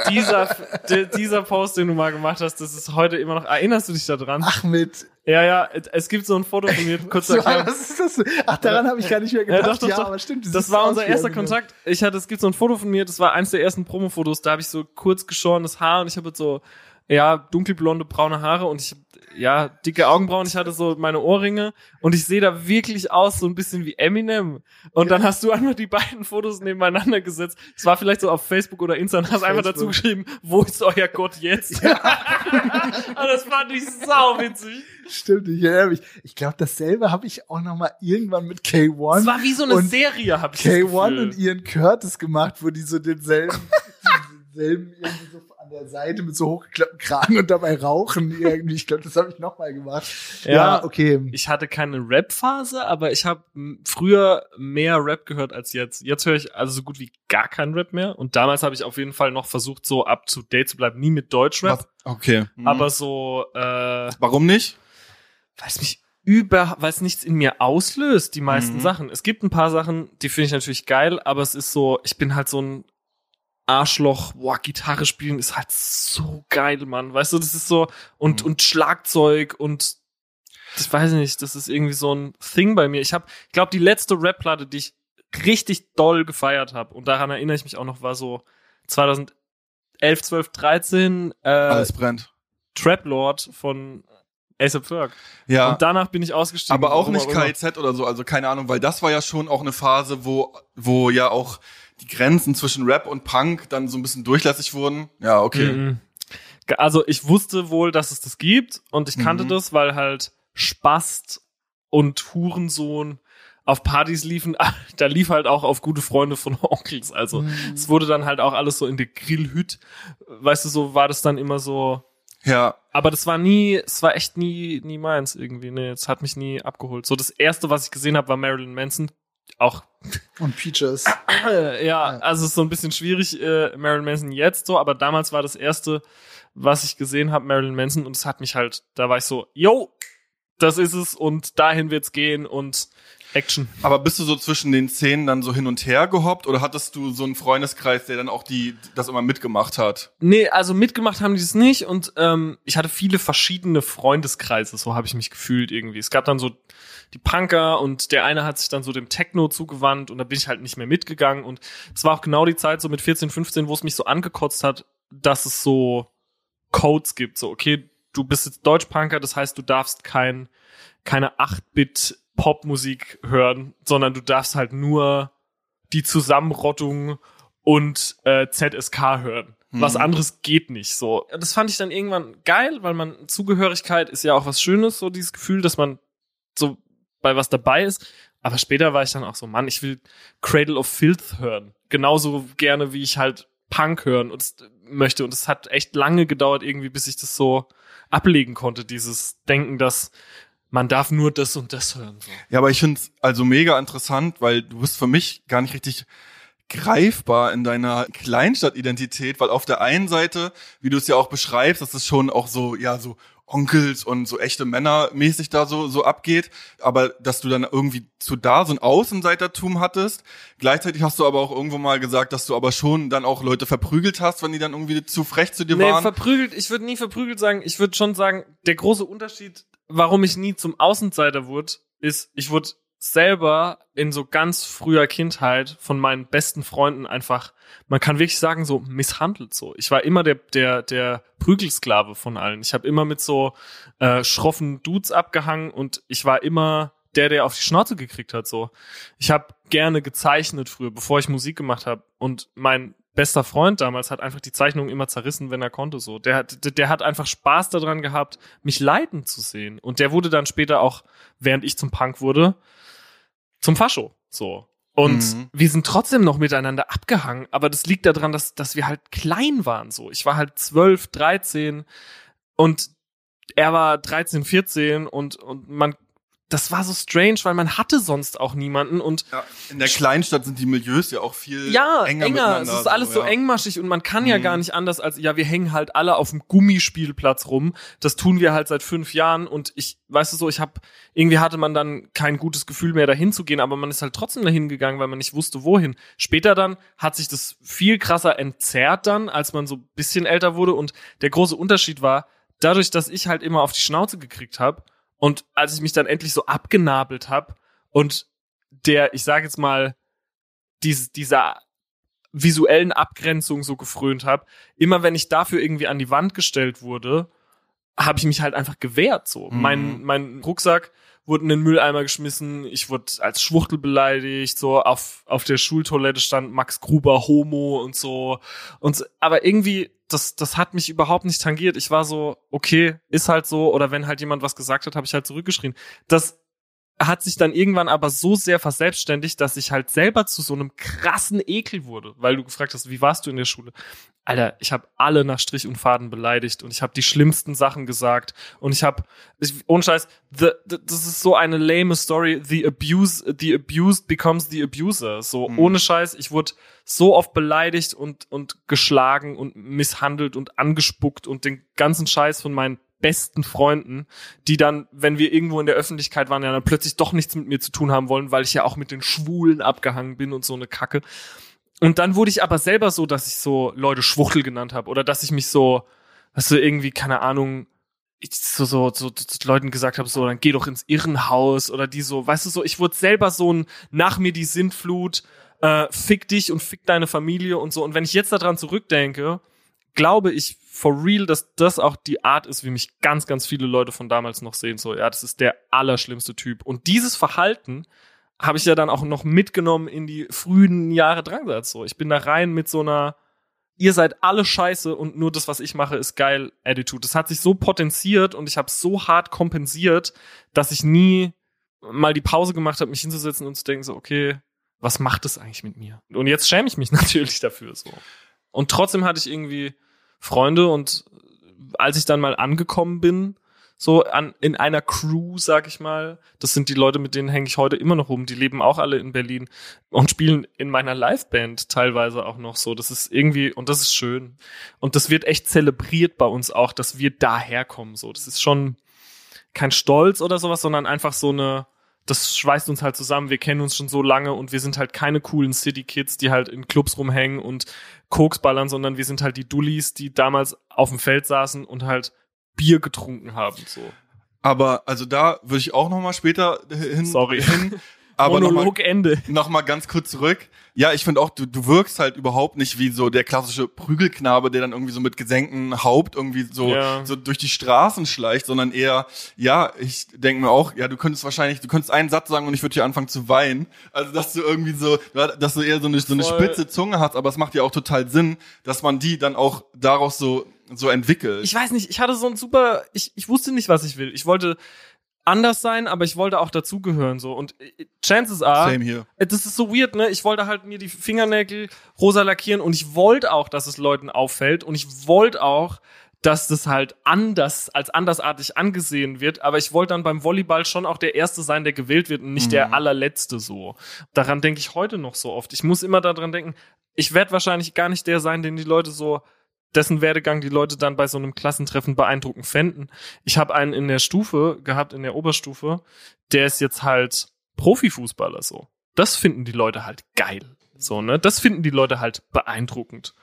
dieser, di- dieser Post, den du mal gemacht hast, das ist heute immer noch, erinnerst du dich da dran? Ach mit. Ja, ja, es gibt so ein Foto von mir, *laughs* kurz So, erklären. was ist das? Ach, daran habe ich gar nicht mehr Ja, gedacht. doch, doch, doch. aber stimmt. Das siehst war unser erster Eminem. Kontakt. Ich hatte, es gibt so ein Foto von mir, das war eins der ersten Promo-Fotos, da habe ich so kurz geschorenes Haar und ich habe jetzt so, ja, dunkelblonde, braune Haare und ich, ja, dicke Augenbrauen, ich hatte so meine Ohrringe und ich sehe da wirklich aus, so ein bisschen wie Eminem. Und dann hast du einfach die beiden Fotos nebeneinander gesetzt. Es war vielleicht so auf Facebook oder Insta und hast einfach dazu geschrieben, wo ist euer Gott jetzt? *laughs* und das fand ich sau witzig. Stimmt, ich erinnere mich. Ich glaube, dasselbe habe ich auch noch mal irgendwann mit K1. Es war wie so eine Serie, hab ich das K1 Gefühl. und Ian Curtis gemacht, wo die so denselben, *laughs* denselben irgendwie so der Seite mit so hochgeklappten Kragen und dabei rauchen irgendwie. Ich glaube, das habe ich noch mal gemacht. Ja, Ja, okay. ich hatte keine Rap-Phase, aber ich habe früher mehr Rap gehört als jetzt. Jetzt höre ich also so gut wie gar keinen Rap mehr. Und damals habe ich auf jeden Fall noch versucht, so up to date zu bleiben. Nie mit Deutschrap, Was? Okay. Mhm. aber so, äh, warum nicht? weil es mich über, weil es nichts in mir auslöst, die meisten Mhm. Sachen. Es gibt ein paar Sachen, die finde ich natürlich geil, aber es ist so, ich bin halt so ein Arschloch, boah, Gitarre spielen ist halt so geil, Mann. Weißt du, das ist so, und, Mhm. und Schlagzeug und ich weiß nicht, das ist irgendwie so ein Thing bei mir. Ich habe, ich glaube, die letzte Rap-Platte, die ich richtig doll gefeiert habe, und daran erinnere ich mich auch noch, war so 2011, 12, 13, äh, Alles brennt. Trap Lord von ASAP Ferg. Ja. Und danach bin ich ausgestiegen. Aber auch nicht. KIZ oder so, also keine Ahnung, weil das war ja schon auch eine Phase, wo, wo ja auch die Grenzen zwischen Rap und Punk dann so ein bisschen durchlässig wurden. Ja, okay. Mhm. Also ich wusste wohl, dass es das gibt und ich kannte Mhm. das, weil halt Spast und Hurensohn auf Partys liefen. *laughs* Da lief halt auch auf gute Freunde von *laughs* Onkels. Also Mhm. es wurde dann halt auch alles so in der Grillhüt. Weißt du, so war das dann immer so. Ja, Aber das war nie, es war echt nie, nie meins irgendwie. Nee, es hat mich nie abgeholt. So das erste, was ich gesehen habe, war Marilyn Manson. Auch Und Peaches. *laughs* äh, ja, also es ist so ein bisschen schwierig, äh, Marilyn Manson jetzt so, aber damals war das erste, was ich gesehen habe, Marilyn Manson, und es hat mich halt, da war ich so, yo, das ist es und dahin wird's gehen und Action. Aber bist du so zwischen den Szenen dann so hin und her gehoppt oder hattest du so einen Freundeskreis, der dann auch die das immer mitgemacht hat? Nee, also mitgemacht haben die es nicht und ähm, ich hatte viele verschiedene Freundeskreise, so habe ich mich gefühlt irgendwie. Es gab dann so die Punker und der eine hat sich dann so dem Techno zugewandt und da bin ich halt nicht mehr mitgegangen und es war auch genau die Zeit so mit 14, 15, wo es mich so angekotzt hat, dass es so Codes gibt, so okay, du bist jetzt Deutschpunker, das heißt, du darfst kein keine 8-Bit Popmusik hören, sondern du darfst halt nur die Zusammenrottung und äh, ZSK hören. Was Mhm. anderes geht nicht so. Das fand ich dann irgendwann geil, weil man Zugehörigkeit ist ja auch was Schönes, so dieses Gefühl, dass man so bei was dabei ist. Aber später war ich dann auch so, Mann, ich will Cradle of Filth hören. Genauso gerne, wie ich halt Punk hören und, möchte. Und es hat echt lange gedauert, irgendwie, bis ich das so ablegen konnte, dieses Denken, dass man darf nur das und das hören. Ja, aber ich find's also mega interessant, weil du bist für mich gar nicht richtig greifbar in deiner Kleinstadtidentität, weil auf der einen Seite, wie du es ja auch beschreibst, dass es schon auch so, ja, so Onkels und so echte Männer mäßig da so, so abgeht, aber dass du dann irgendwie zu da so ein Außenseitertum hattest. Gleichzeitig hast du aber auch irgendwo mal gesagt, dass du aber schon dann auch Leute verprügelt hast, wenn die dann irgendwie zu frech zu dir Nee, waren. verprügelt, ich würde nie verprügelt sagen. Ich würde schon sagen, der große Unterschied, warum ich nie zum Außenseiter wurde, ist, ich wurde selber in so ganz früher Kindheit von meinen besten Freunden einfach, man kann wirklich sagen, so misshandelt so. Ich war immer der, der, der Prügelsklave von allen. Ich habe immer mit so äh, schroffen Dudes abgehangen und ich war immer der, der auf die Schnauze gekriegt hat. So, ich habe gerne gezeichnet früher, bevor ich Musik gemacht habe. Und mein bester Freund damals hat einfach die Zeichnung immer zerrissen, wenn er konnte. So, der hat, der, der hat einfach Spaß daran gehabt, mich leiden zu sehen. Und der wurde dann später auch, während ich zum Punk wurde, zum Fascho. So. Und Mhm. wir sind trotzdem noch miteinander abgehangen, aber das liegt daran, dass, dass wir halt klein waren. So, ich war halt 12, 13 und er war 13, 14 und, und man, das war so strange, weil man hatte sonst auch niemanden und ja, in der Kleinstadt sind die Milieus ja auch viel ja, enger, enger. Es ist alles so ja. engmaschig und man kann ja Mhm. gar nicht anders als, ja, wir hängen halt alle auf dem Gummispielplatz rum. Das tun wir halt seit fünf Jahren und ich, weißt du so, ich habe irgendwie hatte man dann kein gutes Gefühl mehr dahin zu gehen, aber man ist halt trotzdem dahin gegangen, weil man nicht wusste, wohin. Später dann hat sich das viel krasser entzerrt dann, als man so ein bisschen älter wurde und der große Unterschied war, dadurch, dass ich halt immer auf die Schnauze gekriegt habe und als ich mich dann endlich so abgenabelt habe und der, ich sage jetzt mal, dies, dieser visuellen Abgrenzung so gefrönt habe, immer wenn ich dafür irgendwie an die Wand gestellt wurde, habe ich mich halt einfach gewehrt so. Mhm. Mein mein Rucksack wurde in den Mülleimer geschmissen, ich wurde als Schwuchtel beleidigt, so auf auf der Schultoilette stand Max Gruber Homo und so und so. aber irgendwie das das hat mich überhaupt nicht tangiert. Ich war so, okay, ist halt so oder wenn halt jemand was gesagt hat, habe ich halt zurückgeschrien. Das hat sich dann irgendwann aber so sehr verselbstständigt, dass ich halt selber zu so einem krassen Ekel wurde, weil du gefragt hast, wie warst du in der Schule? Alter, ich habe alle nach Strich und Faden beleidigt und ich habe die schlimmsten Sachen gesagt und ich habe ohne Scheiß, the, the, das ist so eine lame Story, the abuse the abused becomes the abuser. So Mhm. ohne Scheiß, ich wurde so oft beleidigt und und geschlagen und misshandelt und angespuckt und den ganzen Scheiß von meinen besten Freunden, die dann, wenn wir irgendwo in der Öffentlichkeit waren, ja dann plötzlich doch nichts mit mir zu tun haben wollen, weil ich ja auch mit den Schwulen abgehangen bin und so eine Kacke. Und dann wurde ich aber selber so, dass ich so Leute Schwuchtel genannt habe oder dass ich mich so, weißt du, irgendwie, keine Ahnung, ich so, so, so, so Leuten gesagt habe, so, dann geh doch ins Irrenhaus oder die so, weißt du, so, ich wurde selber so ein nach mir die Sintflut, äh, fick dich und fick deine Familie und so. Und wenn ich jetzt daran zurückdenke, glaube ich for real, dass das auch die Art ist, wie mich ganz, ganz viele Leute von damals noch sehen. So, ja, das ist der allerschlimmste Typ. Und dieses Verhalten habe ich ja dann auch noch mitgenommen in die frühen Jahre Drangsatz. So, ich bin da rein mit so einer, ihr seid alle scheiße und nur das, was ich mache, ist geil Attitude. Das hat sich so potenziert und ich habe so hart kompensiert, dass ich nie mal die Pause gemacht habe, mich hinzusetzen und zu denken, so, okay, was macht das eigentlich mit mir? Und jetzt schäme ich mich *laughs* natürlich dafür so. Und trotzdem hatte ich irgendwie Freunde und als ich dann mal angekommen bin, so an, in einer Crew, sag ich mal, das sind die Leute, mit denen hänge ich heute immer noch rum, die leben auch alle in Berlin und spielen in meiner Liveband teilweise auch noch so. Das ist irgendwie, und das ist schön. Und das wird echt zelebriert bei uns auch, dass wir daherkommen. So, das ist schon kein Stolz oder sowas, sondern einfach so eine, das schweißt uns halt zusammen. Wir kennen uns schon so lange und wir sind halt keine coolen City Kids, die halt in Clubs rumhängen und Koks ballern, sondern wir sind halt die Dullis, die damals auf dem Feld saßen und halt Bier getrunken haben, so. Aber also da würde ich auch noch mal später hin. Sorry. Hin, aber noch mal, Monolog Ende. noch mal ganz kurz zurück. Ja, ich finde auch, du, du wirkst halt überhaupt nicht wie so der klassische Prügelknabe, der dann irgendwie so mit gesenktem Haupt irgendwie so, Ja. so durch die Straßen schleicht, sondern eher, ja, ich denke mir auch, ja, du könntest wahrscheinlich, du könntest einen Satz sagen und ich würde hier anfangen zu weinen. Also, dass du irgendwie so, dass du eher so eine, so eine Voll. spitze Zunge hast, aber es macht ja auch total Sinn, dass man die dann auch daraus so, so entwickelt. Ich weiß nicht, ich hatte so ein super, ich, ich wusste nicht, was ich will. Ich wollte anders sein, aber ich wollte auch dazugehören, so. Und äh, Chances are, Same hier. Äh, Das ist so weird, ne? Ich wollte halt mir die Fingernägel rosa lackieren und ich wollte auch, dass es Leuten auffällt und ich wollte auch, dass das halt anders, als andersartig angesehen wird, aber ich wollte dann beim Volleyball schon auch der Erste sein, der gewählt wird und nicht der allerletzte so. Daran denke ich heute noch so oft. Ich muss immer daran denken, ich werde wahrscheinlich gar nicht der sein, den die Leute so, dessen Werdegang die Leute dann bei so einem Klassentreffen beeindruckend fänden. Ich habe einen in der Stufe gehabt, in der Oberstufe, der ist jetzt halt Profifußballer so. Das finden die Leute halt geil. So, ne? Das finden die Leute halt beeindruckend.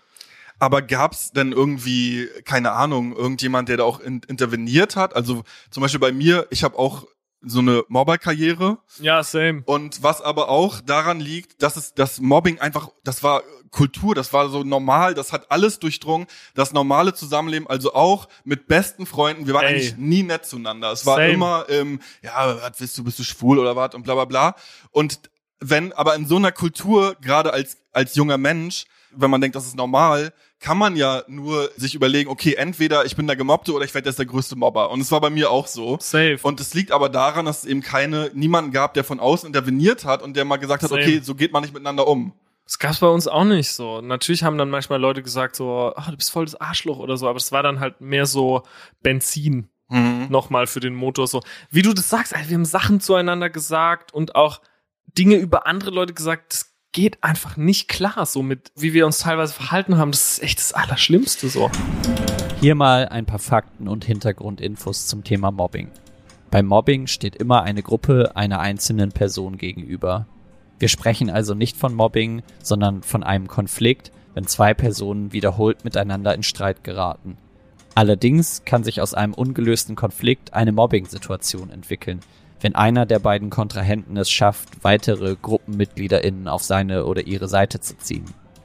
Aber gab's denn irgendwie, keine Ahnung, irgendjemand, der da auch in, interveniert hat? Also zum Beispiel bei mir, ich habe auch so eine Mobberkarriere Ja, same. und was aber auch daran liegt, dass es das Mobbing einfach, das war Kultur, das war so normal, das hat alles durchdrungen, das normale Zusammenleben, also auch mit besten Freunden, wir waren Ey. eigentlich nie nett zueinander. Es war Same. immer, ähm, ja, was bist du, bist du schwul oder was und bla bla bla. Und wenn, aber in so einer Kultur, gerade als, als junger Mensch, wenn man denkt, das ist normal, kann man ja nur sich überlegen, okay, entweder ich bin der Gemobbte oder ich werde jetzt der größte Mobber. Und es war bei mir auch so. Safe. Und es liegt aber daran, dass es eben keine, niemanden gab, der von außen interveniert hat und der mal gesagt hat, Same. okay, so geht man nicht miteinander um. Das gab's bei uns auch nicht so. Natürlich haben dann manchmal Leute gesagt so, ah, du bist voll das Arschloch oder so, aber es war dann halt mehr so Benzin Mhm. nochmal für den Motor so. Wie du das sagst, Alter, wir haben Sachen zueinander gesagt und auch Dinge über andere Leute gesagt, das geht einfach nicht klar so mit, wie wir uns teilweise verhalten haben. Das ist echt das Allerschlimmste so. Hier mal ein paar Fakten und Hintergrundinfos zum Thema Mobbing. Beim Mobbing steht immer eine Gruppe einer einzelnen Person gegenüber. Wir sprechen also nicht von Mobbing, sondern von einem Konflikt, wenn zwei Personen wiederholt miteinander in Streit geraten. Allerdings kann sich aus einem ungelösten Konflikt eine Mobbing-Situation entwickeln, wenn einer der beiden Kontrahenten es schafft, weitere GruppenmitgliederInnen auf seine oder ihre Seite zu ziehen.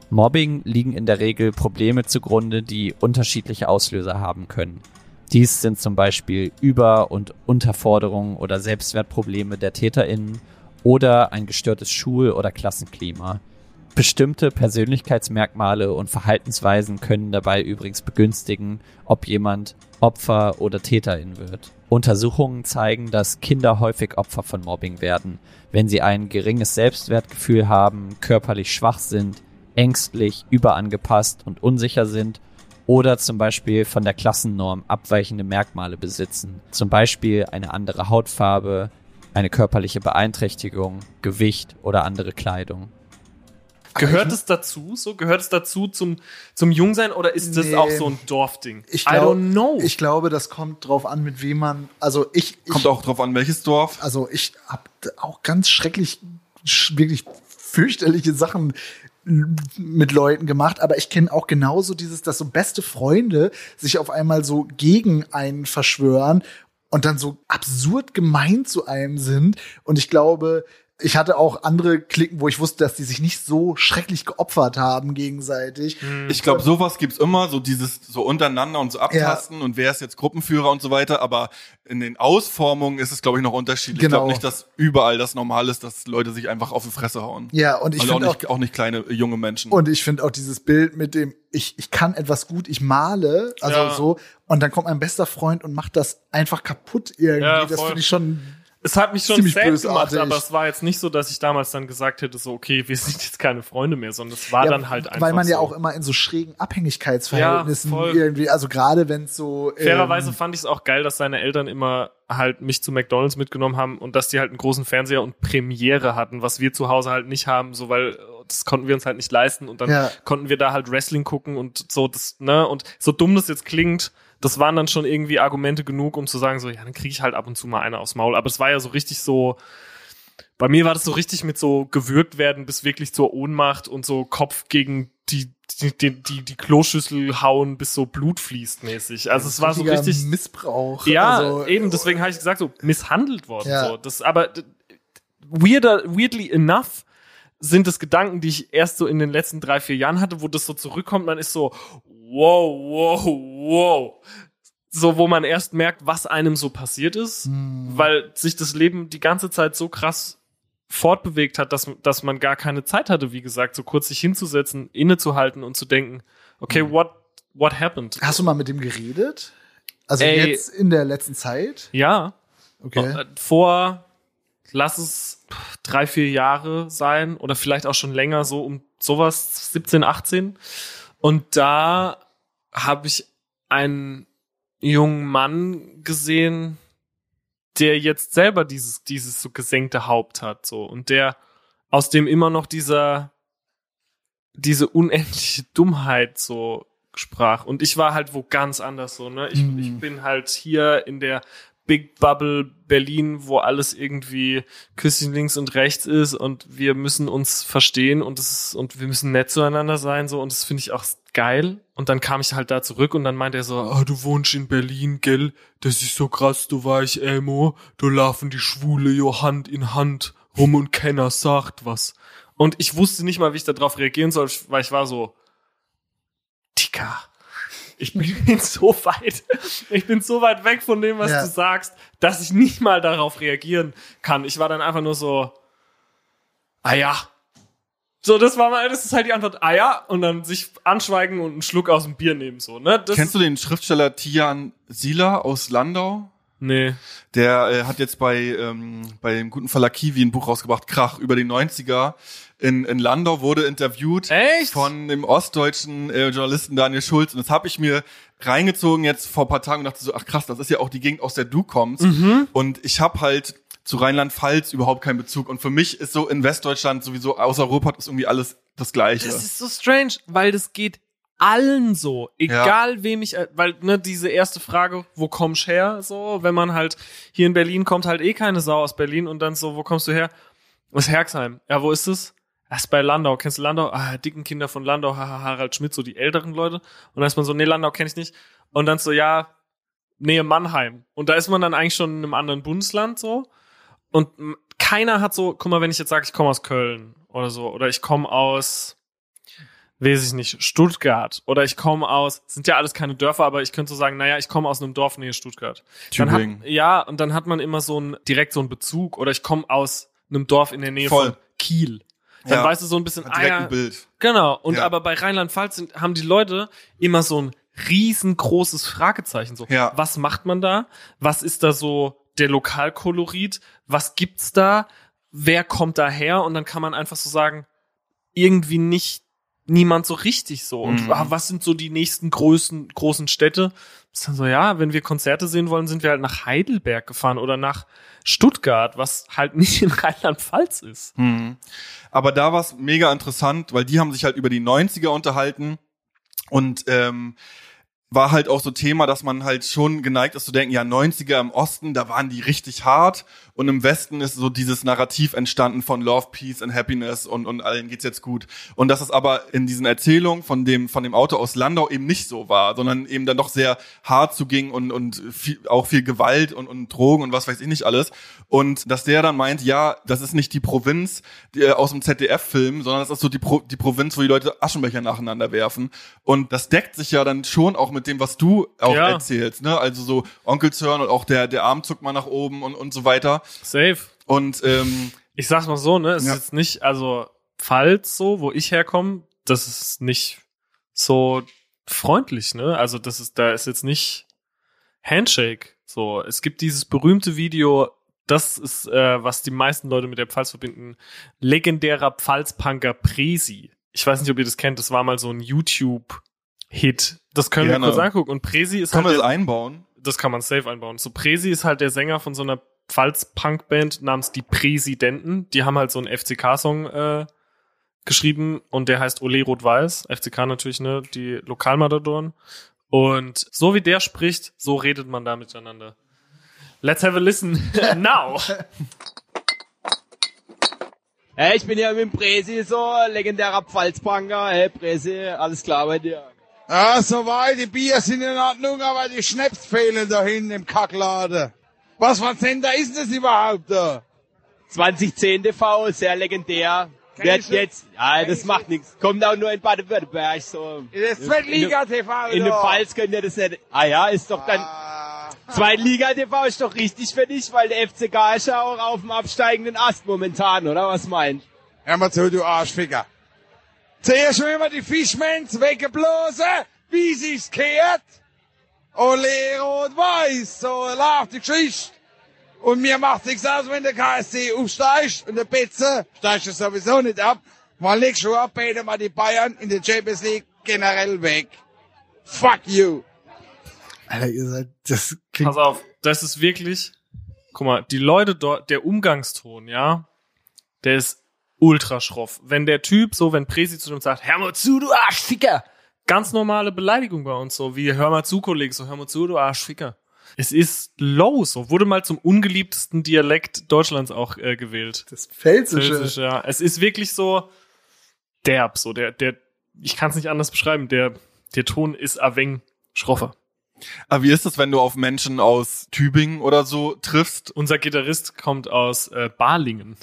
Mobbing liegen in der Regel Probleme zugrunde, die unterschiedliche Auslöser haben können. Dies sind zum Beispiel Über- und Unterforderungen oder Selbstwertprobleme der TäterInnen oder ein gestörtes Schul- oder Klassenklima. Bestimmte Persönlichkeitsmerkmale und Verhaltensweisen können dabei übrigens begünstigen, ob jemand Opfer oder Täterin wird. Untersuchungen zeigen, dass Kinder häufig Opfer von Mobbing werden, wenn sie ein geringes Selbstwertgefühl haben, körperlich schwach sind, ängstlich, überangepasst und unsicher sind oder zum Beispiel von der Klassennorm abweichende Merkmale besitzen, zum Beispiel eine andere Hautfarbe, eine körperliche Beeinträchtigung, Gewicht oder andere Kleidung. Gehört es dazu? So gehört es dazu zum zum Jungsein oder ist das Nee. auch so ein Dorfding? Ich I glaub- don't know. Ich glaube, das kommt drauf an, mit wem man. Also ich, ich Kommt auch drauf an, welches Dorf. also ich habe auch ganz schrecklich, sch- wirklich fürchterliche Sachen mit Leuten gemacht, aber ich kenne auch genauso dieses, dass so beste Freunde sich auf einmal so gegen einen verschwören und dann so absurd gemein zu einem sind. Und ich glaube, ich hatte auch andere Klicken, wo ich wusste, dass die sich nicht so schrecklich geopfert haben gegenseitig. Ich glaube, sowas gibt's immer, so dieses so untereinander und so abtasten und wer ist jetzt Gruppenführer und so weiter, aber in den Ausformungen ist es, glaube ich, noch unterschiedlich. Ich Genau. glaube nicht, dass überall das normal ist, dass Leute sich einfach auf die Fresse hauen. Ja, und ich also auch finde auch, nicht, auch nicht kleine äh, junge Menschen. Und ich finde auch dieses Bild mit dem, ich, ich kann etwas gut, ich male, also Ja. so, und dann kommt mein bester Freund und macht das einfach kaputt irgendwie. Ja, das finde ich schon. Es hat mich schon Ziemlich sad gemacht, aber es war jetzt nicht so, dass ich damals dann gesagt hätte, so, okay, wir sind jetzt keine Freunde mehr, sondern es war Ja, dann halt einfach weil man ja so. auch immer in so schrägen Abhängigkeitsverhältnissen Ja, irgendwie, also gerade wenn es so. ähm, Fairerweise fand ich es auch geil, dass seine Eltern immer halt mich zu McDonalds mitgenommen haben und dass die halt einen großen Fernseher und Premiere hatten, was wir zu Hause halt nicht haben, so weil äh, das konnten wir uns halt nicht leisten und dann Ja. konnten wir da halt Wrestling gucken und so das, ne, und so dumm das jetzt klingt, das waren dann schon irgendwie Argumente genug, um zu sagen, so, ja, dann kriege ich halt ab und zu mal eine aufs Maul. Aber es war ja so richtig so, bei mir war das so richtig mit so gewürgt werden bis wirklich zur Ohnmacht und so Kopf gegen die die, die, die, die Kloschüssel hauen, bis so Blut fließt mäßig. Also es war so richtig. Missbrauch. Ja, Also, eben, deswegen habe ich gesagt, so misshandelt worden. Ja. So. Das, aber weirder, weirdly enough sind es Gedanken, die ich erst so in den letzten drei, vier Jahren hatte, wo das so zurückkommt, man ist so, wow, wow, wow. So, wo man erst merkt, was einem so passiert ist, Hm. weil sich das Leben die ganze Zeit so krass fortbewegt hat, dass, dass man gar keine Zeit hatte, wie gesagt, so kurz sich hinzusetzen, innezuhalten und zu denken, okay, what, what happened? Hast du mal mit dem geredet? Also Ey. jetzt in der letzten Zeit? Ja, Okay. Äh, vor, lass es drei, vier Jahre sein oder vielleicht auch schon länger, so um sowas, 17, 18. Und da habe ich einen jungen Mann gesehen, der jetzt selber dieses, dieses so gesenkte Haupt hat, so. Und der aus dem immer noch dieser, diese unendliche *laughs* Dummheit so sprach. Und ich war halt wo ganz anders so, ne? Ich, Mhm. ich bin halt hier in der Big Bubble Berlin, wo alles irgendwie Küsschen links und rechts ist und wir müssen uns verstehen und es ist, und wir müssen nett zueinander sein so und das finde ich auch geil und dann kam ich halt da zurück und dann meinte er so, ah, du wohnst in Berlin, gell? Das ist so krass, du war ich Emo, da laufen die Schwule jo Hand in Hand rum und keiner sagt was. Und ich wusste nicht mal, wie ich darauf reagieren soll, weil ich war so, Tika, ich bin *laughs* so weit, ich bin so weit weg von dem, was Ja. du sagst, dass ich nicht mal darauf reagieren kann. Ich war dann einfach nur so, ah ja. So, das war mal, das ist halt die Antwort, ah ja, und dann sich anschweigen und einen Schluck aus dem Bier nehmen, so, ne? Das Kennst du den Schriftsteller Tian Sila aus Landau? Nee. Der äh, hat jetzt bei, ähm, bei dem guten Verlag Kiwi ein Buch rausgebracht, Krach, über die 90er. In, in Landau wurde interviewt Echt? von dem ostdeutschen äh, Journalisten Daniel Schulz. Und das habe ich mir reingezogen jetzt vor ein paar Tagen und dachte so, ach krass, das ist ja auch die Gegend, aus der du kommst. Mhm. Und ich habe halt zu Rheinland-Pfalz überhaupt keinen Bezug. Und für mich ist so in Westdeutschland sowieso außer Ruhrpott ist irgendwie alles das Gleiche. Das ist so strange, weil das geht allen so, egal wem ich, äh, weil ne diese erste Frage, wo kommst her, so, wenn man halt hier in Berlin kommt halt eh keine Sau aus Berlin und dann so, wo kommst du her? Aus Herxheim. Ja, wo ist es? Das ist bei Landau. Kennst du Landau? Ah, dicken Kinder von Landau, haha, Harald Schmidt, so die älteren Leute. Und dann ist man so, nee, Landau kenne ich nicht. Und dann so, ja, Nähe Mannheim. Und da ist man dann eigentlich schon in einem anderen Bundesland so. Und keiner hat so, guck mal, wenn ich jetzt sage, ich komme aus Köln oder so, oder ich komme aus, weiß ich nicht, Stuttgart, oder ich komme aus, sind ja alles keine Dörfer, aber ich könnte so sagen, naja, ich komme aus einem Dorf nähe Stuttgart. Dann Tübingen. Hat, ja, und dann hat man immer so ein, direkt so einen Bezug, oder ich komme aus einem Dorf in der Nähe Voll. von Kiel. Dann Ja. weißt du so ein bisschen, Hat ah, direkt ja, ein Bild. Genau. Und Ja. aber bei Rheinland-Pfalz sind- haben die Leute immer so ein riesengroßes Fragezeichen. So, Ja. was macht man da? Was ist da so der Lokalkolorit? Was gibt's da? Wer kommt da her? Und dann kann man einfach so sagen, irgendwie nicht niemand so richtig so. Und Mhm. ah, was sind so die nächsten großen, großen Städte? Ist dann so, ja, wenn wir Konzerte sehen wollen, sind wir halt nach Heidelberg gefahren oder nach Stuttgart, was halt *laughs* nicht in Rheinland-Pfalz ist. Mhm. Aber da war es mega interessant, weil die haben sich halt über die 90er unterhalten und ähm, war halt auch so Thema, dass man halt schon geneigt ist zu denken, ja, 90er im Osten, da waren die richtig hart und im Westen ist so dieses Narrativ entstanden von Love, Peace and Happiness und, und allen geht's jetzt gut. Und dass es aber in diesen Erzählungen von dem, von dem Auto aus Landau eben nicht so war, sondern eben dann doch sehr hart zuging und, und viel, auch viel Gewalt und, und Drogen und was weiß ich nicht alles. Und dass der dann meint, ja, das ist nicht die Provinz die, äh, aus dem ZDF-Film, sondern das ist so die, Pro, die Provinz, wo die Leute Aschenbecher nacheinander werfen. Und das deckt sich ja dann schon auch mit dem, was du auch Ja. erzählst, ne? Also so Onkelzörn und auch der, der Arm zuckt mal nach oben und, und so weiter. Safe. Und ähm, ich sag's mal so, ne, es Ja. ist jetzt nicht, also Pfalz so, wo ich herkomme, das ist nicht so freundlich, ne? Also das ist, da ist jetzt nicht Handshake. So, es gibt dieses berühmte Video, das ist, äh, was die meisten Leute mit der Pfalz verbinden, legendärer Pfalzpunker Presi. Ich weiß nicht, ob ihr das kennt, das war mal so ein YouTube-Hit. Das können Gerne. wir kurz angucken. Und Presi ist wir halt das der, einbauen? das kann man safe einbauen. So Presi ist halt der Sänger von so einer Pfalz-Punk-Band namens die Präsidenten. Die haben halt so einen FCK-Song äh, geschrieben und der heißt Ole Rot-Weiß. FCK natürlich, ne? Die Lokalmatadoren. Und so wie der spricht, so redet man da miteinander. Let's have a listen *laughs* now. Hey, ich bin ja mit dem Presi so, legendärer Pfalzbanker. Hey, Presi, alles klar bei dir? Ja, soweit, die Bier sind in Ordnung, aber die Schnaps fehlen da hinten im Kackladen. Was für ein Sender ist das überhaupt da? 2010 TV, sehr legendär. Kenn Wird jetzt, ja, das macht nichts. Kommt auch nur in Baden-Württemberg, so. Das ist Zweitliga TV In der. Pfalz könnt ihr das nicht. Ah ja, ist doch dann, Ah, Zweitliga TV ist doch richtig für dich, weil der FCK ist ja auch auf dem absteigenden Ast momentan, oder was meint? Hör mal zu, du Arschficker. Zuerst schon immer die Fischmens weggeblasen, wie sich's kehrt. Ole rot-weiß, so läuft die Geschichte. Und mir macht nichts aus, wenn der KSC aufsteigt und der Betze steigt es sowieso nicht ab. Weil nächstes Jahr beten wir die Bayern in der Champions League generell weg. Fuck you. Alter, ihr seid, das klingt, Pass auf, das ist wirklich, guck mal, die Leute dort, der Umgangston, ja, der ist ultra schroff. Wenn der Typ so, wenn Presi zu dem sagt, hör mal zu, du Arschficker, ganz normale Beleidigung bei uns so, wie hör mal zu, Kollege, so hör mal zu, du Arschficker. Es ist low, so wurde mal zum ungeliebtesten Dialekt Deutschlands auch äh, gewählt. das Pfälzische. Pfälzisch, ja. Es ist wirklich so derb, so der, der, ich kann es nicht anders beschreiben, der, der Ton ist aveng schroffer. Aber wie ist es, wenn du auf Menschen aus Tübingen oder so triffst? Unser Gitarrist kommt aus äh, Balingen.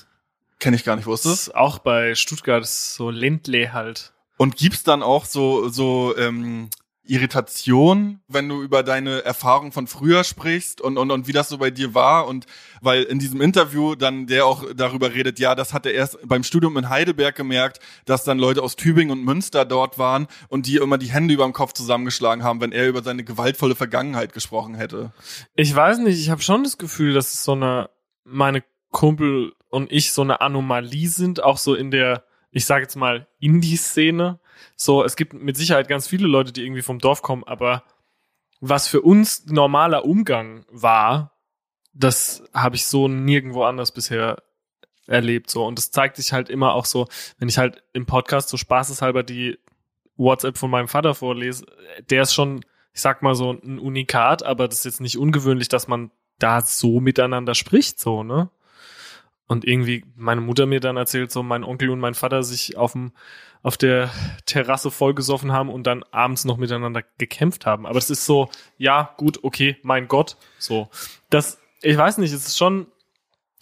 Kenne ich gar nicht, wo ist Das auch bei Stuttgart ist so Ländle halt. Und gibt's dann auch so, so ähm, Irritation, wenn du über deine Erfahrung von früher sprichst und, und, und wie das so bei dir war? Und weil in diesem Interview dann der auch darüber redet, ja, das hat er erst beim Studium in Heidelberg gemerkt, dass dann Leute aus Tübingen und Münster dort waren und die immer die Hände über dem Kopf zusammengeschlagen haben, wenn er über seine gewaltvolle Vergangenheit gesprochen hätte. Ich weiß nicht, ich habe schon das Gefühl, dass es so eine, meine Kumpel und ich so eine Anomalie sind, auch so in der, ich sage jetzt mal, Indie-Szene. So, es gibt mit Sicherheit ganz viele Leute, die irgendwie vom Dorf kommen, aber was für uns normaler Umgang war, das habe ich so nirgendwo anders bisher erlebt. So. Und das zeigt sich halt immer auch so, wenn ich halt im Podcast so spaßeshalber die WhatsApp von meinem Vater vorlese, der ist schon, ich sag mal so ein Unikat, aber das ist jetzt nicht ungewöhnlich, dass man da so miteinander spricht, so, ne? Und irgendwie meine Mutter mir dann erzählt, so mein Onkel und mein Vater sich auf dem auf der Terrasse vollgesoffen haben und dann abends noch miteinander gekämpft haben. Aber das ist so, ja, gut, okay, mein Gott, so. Das, ich weiß nicht, es ist schon,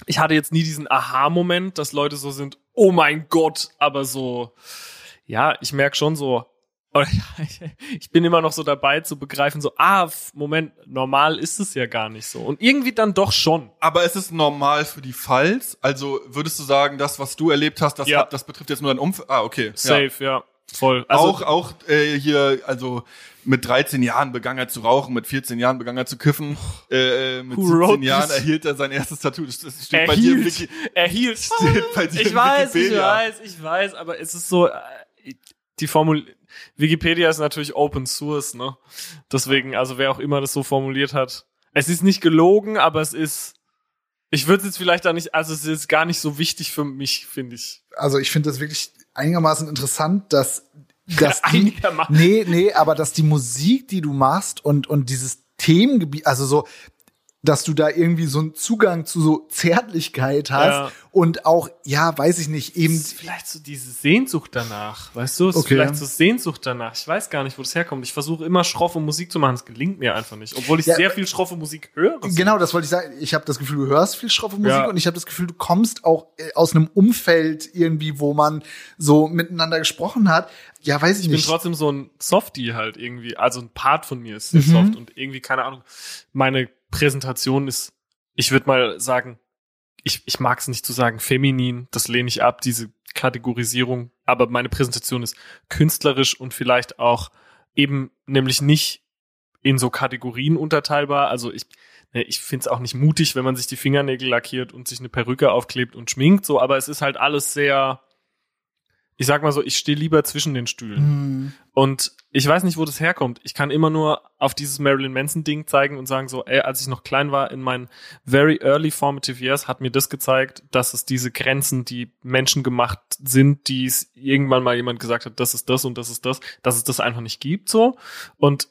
ich hatte jetzt nie diesen Aha-Moment, dass Leute so sind, oh mein Gott, aber so, ja, ich merke schon so, *laughs* ich bin immer noch so dabei zu begreifen, so, ah, Moment, normal ist es ja gar nicht so. Und irgendwie dann doch schon. Aber ist es normal für die Pfalz? Also würdest du sagen, das, was du erlebt hast, das, Ja. hat, das betrifft jetzt nur dein Umfeld? Ah, okay. Ja. Safe, ja, voll. Also, auch auch äh, hier, also mit 13 Jahren begann er zu rauchen, mit 14 Jahren begann er zu kiffen, äh, äh, mit Who 17 wrote Jahren erhielt er sein erstes Tattoo. Das, steht bei dir im erhielt, Wiki. erhielt. *laughs* Steht bei dir ich weiß, ich Wikipedia. weiß, ich weiß, aber es ist so, äh, die Formul Wikipedia ist natürlich Open Source, ne? Deswegen, also wer auch immer das so formuliert hat. Es ist nicht gelogen, aber es ist, ich würde es jetzt vielleicht da nicht, also es ist gar nicht so wichtig für mich, finde ich. Also ich finde das wirklich einigermaßen interessant, dass, *laughs* dass die, nee, nee, aber dass die Musik, die du machst und, und dieses Themengebiet, also so, dass du da irgendwie so einen Zugang zu so Zärtlichkeit hast Ja. und auch, ja, weiß ich nicht, eben, vielleicht so diese Sehnsucht danach, weißt du? Es Okay. vielleicht so Sehnsucht danach. Ich weiß gar nicht, wo das herkommt. Ich versuche immer schroffe Musik zu machen. Es gelingt mir einfach nicht, obwohl ich Ja, sehr viel schroffe Musik höre. Genau, das wollte ich sagen. Ich habe das Gefühl, du hörst viel schroffe Musik Ja. und ich habe das Gefühl, du kommst auch äh, aus einem Umfeld irgendwie, wo man so miteinander gesprochen hat. Ja, weiß ich, Ich bin nicht. trotzdem so ein Softie halt irgendwie. Also ein Part von mir ist sehr Mhm. soft und irgendwie, keine Ahnung, meine Präsentation ist, ich würde mal sagen, ich, ich mag es nicht zu sagen feminin, das lehne ich ab, diese Kategorisierung, aber meine Präsentation ist künstlerisch und vielleicht auch eben nämlich nicht in so Kategorien unterteilbar. Also ich, ne, ich finde es auch nicht mutig, wenn man sich die Fingernägel lackiert und sich eine Perücke aufklebt und schminkt, so, aber es ist halt alles sehr, ich sag mal so, ich stehe lieber zwischen den Stühlen. Hm. Und ich weiß nicht, wo das herkommt. Ich kann immer nur auf dieses Marilyn Manson Ding zeigen und sagen so, ey, als ich noch klein war in meinen very early formative years, hat mir das gezeigt, dass es diese Grenzen, die Menschen gemacht sind, die es irgendwann mal jemand gesagt hat, das ist das und das ist das, dass es das einfach nicht gibt so. Und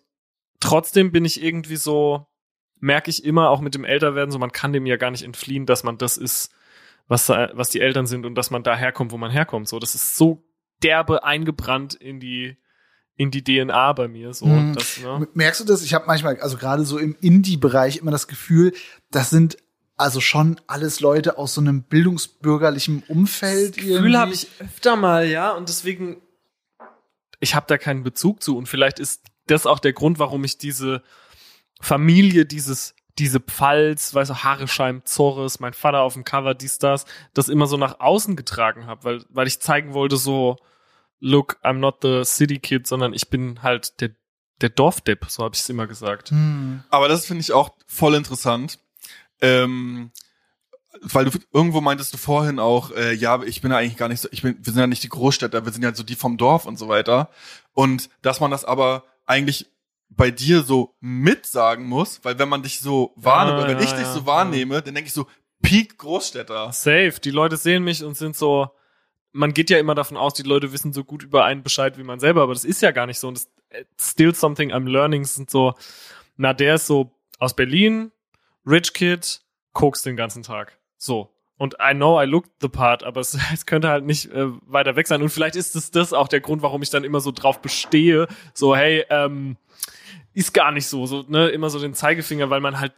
trotzdem bin ich irgendwie so, merke ich immer auch mit dem Älterwerden, so man kann dem ja gar nicht entfliehen, dass man das ist, was, was die Eltern sind und dass man da herkommt, wo man herkommt. So, das ist so derbe eingebrannt in die in die DNA bei mir. So, Mhm. das, ne? Merkst du das? Ich habe manchmal, also gerade so im Indie-Bereich immer das Gefühl, das sind also schon alles Leute aus so einem bildungsbürgerlichen Umfeld. Das Gefühl habe ich öfter mal, ja, und deswegen, ich habe da keinen Bezug zu und vielleicht ist das auch der Grund, warum ich diese Familie, dieses, diese Pfalz, weißt du, Haaresheim, Zorres, mein Vater auf dem Cover, dies, das, das immer so nach außen getragen habe, weil, weil ich zeigen wollte, so, look, I'm not the city kid, sondern ich bin halt der, der Dorfdepp, so habe ich es immer gesagt. Hm. Aber das finde ich auch voll interessant. Ähm, weil du irgendwo meintest du vorhin auch, äh, ja, ich bin ja eigentlich gar nicht so, ich bin, wir sind ja nicht die Großstädter, wir sind ja so die vom Dorf und so weiter. Und dass man das aber eigentlich bei dir so mitsagen muss, weil wenn man dich so wahrnimmt, Ah, oder wenn ja, ich dich ja, so wahrnehme, dann denke ich so, Peak Großstädter. Safe. Die Leute sehen mich und sind so, man geht ja immer davon aus, die Leute wissen so gut über einen Bescheid wie man selber, aber das ist ja gar nicht so. Und das still something I'm learning sind so, na, der ist so aus Berlin, Rich Kid, kokst den ganzen Tag. So. Und I know I look the part, aber es, *laughs* es könnte halt nicht äh, weiter weg sein. Und vielleicht ist es das auch der Grund, warum ich dann immer so drauf bestehe, so, hey, ähm, ist gar nicht so, so, ne, immer so den Zeigefinger, weil man halt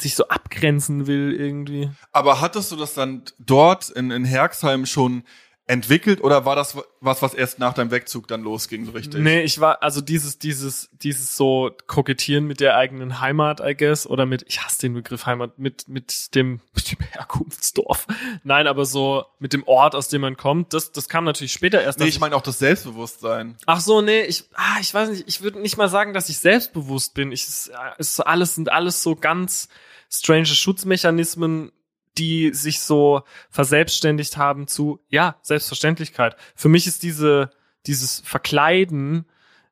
sich so abgrenzen will irgendwie. Aber hattest du das dann dort in, in Herxheim schon entwickelt oder war das was, was erst nach deinem Wegzug dann losging, so richtig? Nee, ich war, also dieses, dieses, dieses so kokettieren mit der eigenen Heimat, I guess, oder mit, ich hasse den Begriff Heimat, mit, mit dem, *laughs* mit dem Herkunftsdorf. Nein, aber so mit dem Ort, aus dem man kommt, das, das kam natürlich später erst. Nee, ich meine auch das Selbstbewusstsein. Ach so, nee, ich, ah, ich weiß nicht, ich würde nicht mal sagen, dass ich selbstbewusst bin. Ich, es ist alles, sind alles so ganz strange Schutzmechanismen, die sich so verselbstständigt haben zu, ja, Selbstverständlichkeit. Für mich ist diese, dieses Verkleiden,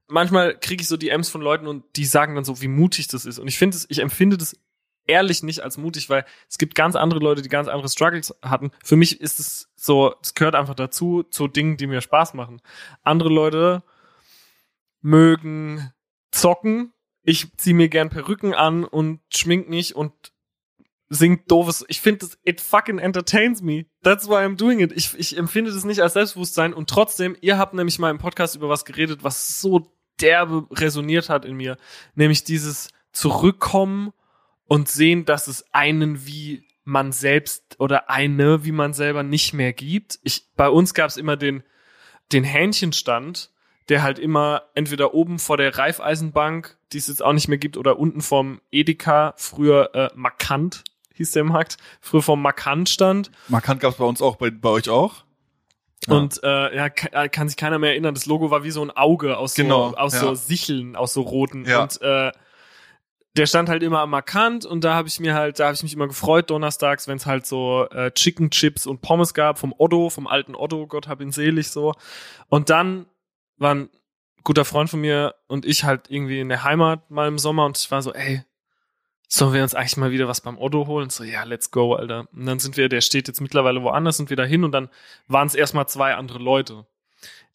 manchmal kriege ich so DMs von Leuten und die sagen dann so, wie mutig das ist. Und ich finde es, ich empfinde das ehrlich nicht als mutig, weil es gibt ganz andere Leute, die ganz andere Struggles hatten. Für mich ist es so, es gehört einfach dazu, zu Dingen, die mir Spaß machen. Andere Leute mögen zocken. Ich ziehe mir gern Perücken an und schmink mich und singt doofes. Ich finde das, it fucking entertains me. That's why I'm doing it. Ich, ich empfinde das nicht als Selbstbewusstsein und trotzdem, ihr habt nämlich mal im Podcast über was geredet, was so derbe resoniert hat in mir. Nämlich dieses Zurückkommen und sehen, dass es einen wie man selbst oder eine wie man selber nicht mehr gibt. Ich, bei uns gab es immer den, den Hähnchenstand, der halt immer entweder oben vor der Reifeisenbank, die es jetzt auch nicht mehr gibt, oder unten vom Edeka, früher äh, Markant hieß der Markt, früher vom Markant stand. Markant gab's bei uns auch, bei, bei euch auch? Ja. Und äh, ja, ka- kann sich keiner mehr erinnern. Das Logo war wie so ein Auge aus so, Genau, aus ja. so Sicheln, aus so roten. Ja. Und äh, der stand halt immer am Markant und da habe ich mir halt, da habe ich mich immer gefreut donnerstags, wenn es halt so äh, Chicken Chips und Pommes gab vom Otto, vom alten Otto, Gott hab ihn selig so. Und dann war ein guter Freund von mir und ich halt irgendwie in der Heimat mal im Sommer und ich war so, ey, sollen wir uns eigentlich mal wieder was beim Otto holen? So, ja, let's go, Alter. Und dann sind wir, der steht jetzt mittlerweile woanders, sind wir da hin und dann waren es erstmal zwei andere Leute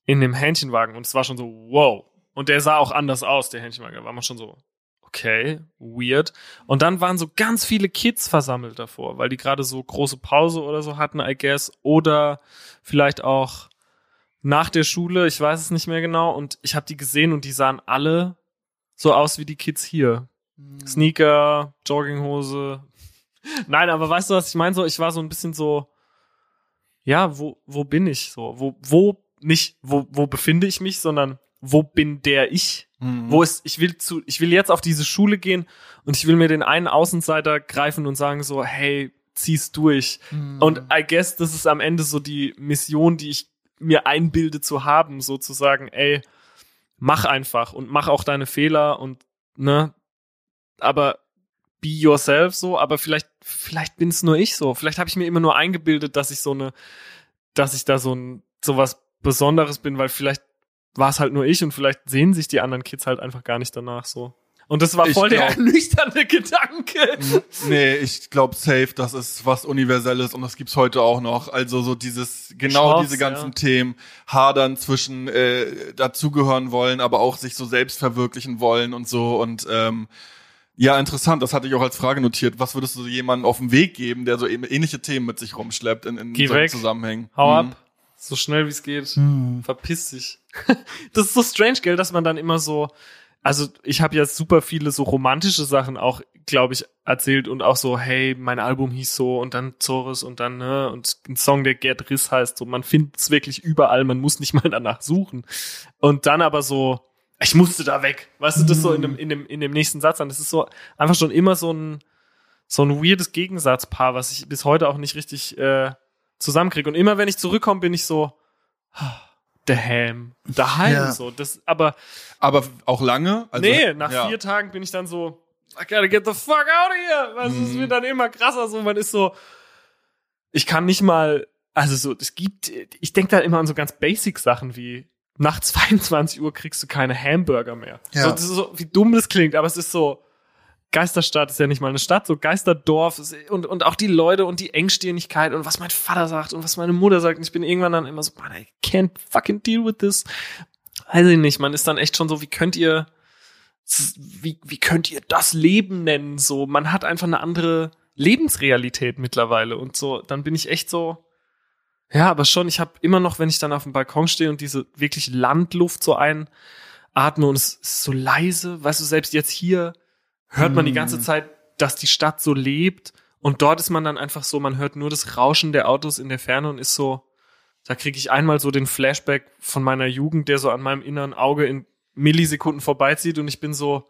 in dem Hähnchenwagen und es war schon so, wow. Und der sah auch anders aus, der Hähnchenwagen. Da war man schon so, okay, weird. Und dann waren so ganz viele Kids versammelt davor, weil die gerade so große Pause oder so hatten, I guess. Oder vielleicht auch nach der Schule, ich weiß es nicht mehr genau. Und ich habe die gesehen und die sahen alle so aus wie die Kids hier. Sneaker, Jogginghose. Nein, aber weißt du, was ich meine? So, ich war so ein bisschen so, ja, wo, wo bin ich so? Wo, wo, nicht, wo, wo befinde ich mich, sondern wo bin der ich? Mhm. Wo ist, ich will zu, ich will jetzt auf diese Schule gehen und ich will mir den einen Außenseiter greifen und sagen so, hey, zieh's durch. Mhm. Und I guess, das ist am Ende so die Mission, die ich mir einbilde zu haben, sozusagen, ey, mach einfach und mach auch deine Fehler und, ne, aber be yourself so, aber vielleicht, vielleicht bin es nur ich so. Vielleicht habe ich mir immer nur eingebildet, dass ich so eine, dass ich da so ein, so was Besonderes bin, weil vielleicht war es halt nur ich und vielleicht sehen sich die anderen Kids halt einfach gar nicht danach so. Und das war voll der glaub- *laughs* ernüchternde Gedanke. Nee, ich glaube safe, das ist was Universelles und das gibt's heute auch noch. Also so dieses, genau Chance, diese ganzen ja. Themen, hadern zwischen äh, dazugehören wollen, aber auch sich so selbst verwirklichen wollen und so und ähm, Ja, interessant. Das hatte ich auch als Frage notiert. Was würdest du jemandem auf den Weg geben, der so ähnliche Themen mit sich rumschleppt in, in Geh solchen weg. Zusammenhängen? Hau Mhm. ab. So schnell wie es geht. Hm. Verpiss dich. *laughs* das ist so strange, gell, dass man dann immer so, also ich habe ja super viele so romantische Sachen auch, glaube ich, erzählt und auch so, hey, mein Album hieß so und dann Zores und dann, ne, und ein Song, der Gerd Riss heißt, so, man findet es wirklich überall, man muss nicht *laughs* mal danach suchen. Und dann aber so, ich musste da weg. Weißt du, das so in dem, in dem, in dem nächsten Satz an. Das ist so einfach schon immer so ein, so ein weirdes Gegensatzpaar, was ich bis heute auch nicht richtig äh, zusammenkriege. Und immer wenn ich zurückkomme, bin ich so, ah, daheim, daheim, Ja. so. Das, aber Aber auch lange? Also, nee, nach ja. vier Tagen bin ich dann so, I gotta get the fuck out of here. Weißt du, es Mhm. wird dann immer krasser, so, man ist so, ich kann nicht mal, also so, es gibt, ich denke da immer an so ganz basic Sachen wie, nach *laughs* 22 Uhr kriegst du keine Hamburger mehr. Ja. So, so, wie dumm das klingt, aber es ist so, Geisterstadt ist ja nicht mal eine Stadt, so Geisterdorf ist, und, und auch die Leute und die Engstirnigkeit und was mein Vater sagt und was meine Mutter sagt. Und ich bin irgendwann dann immer so, man, I can't fucking deal with this. Weiß ich nicht, man ist dann echt schon so, wie könnt ihr, wie, wie könnt ihr das Leben nennen? So, man hat einfach eine andere Lebensrealität mittlerweile und so, dann bin ich echt so, ja, aber schon, ich habe immer noch, wenn ich dann auf dem Balkon stehe und diese wirklich Landluft so einatme und es ist so leise, weißt du, selbst jetzt hier hört man die ganze Zeit, dass die Stadt so lebt und dort ist man dann einfach so, man hört nur das Rauschen der Autos in der Ferne und ist so, da kriege ich einmal so den Flashback von meiner Jugend, der so an meinem inneren Auge in Millisekunden vorbeizieht und ich bin so,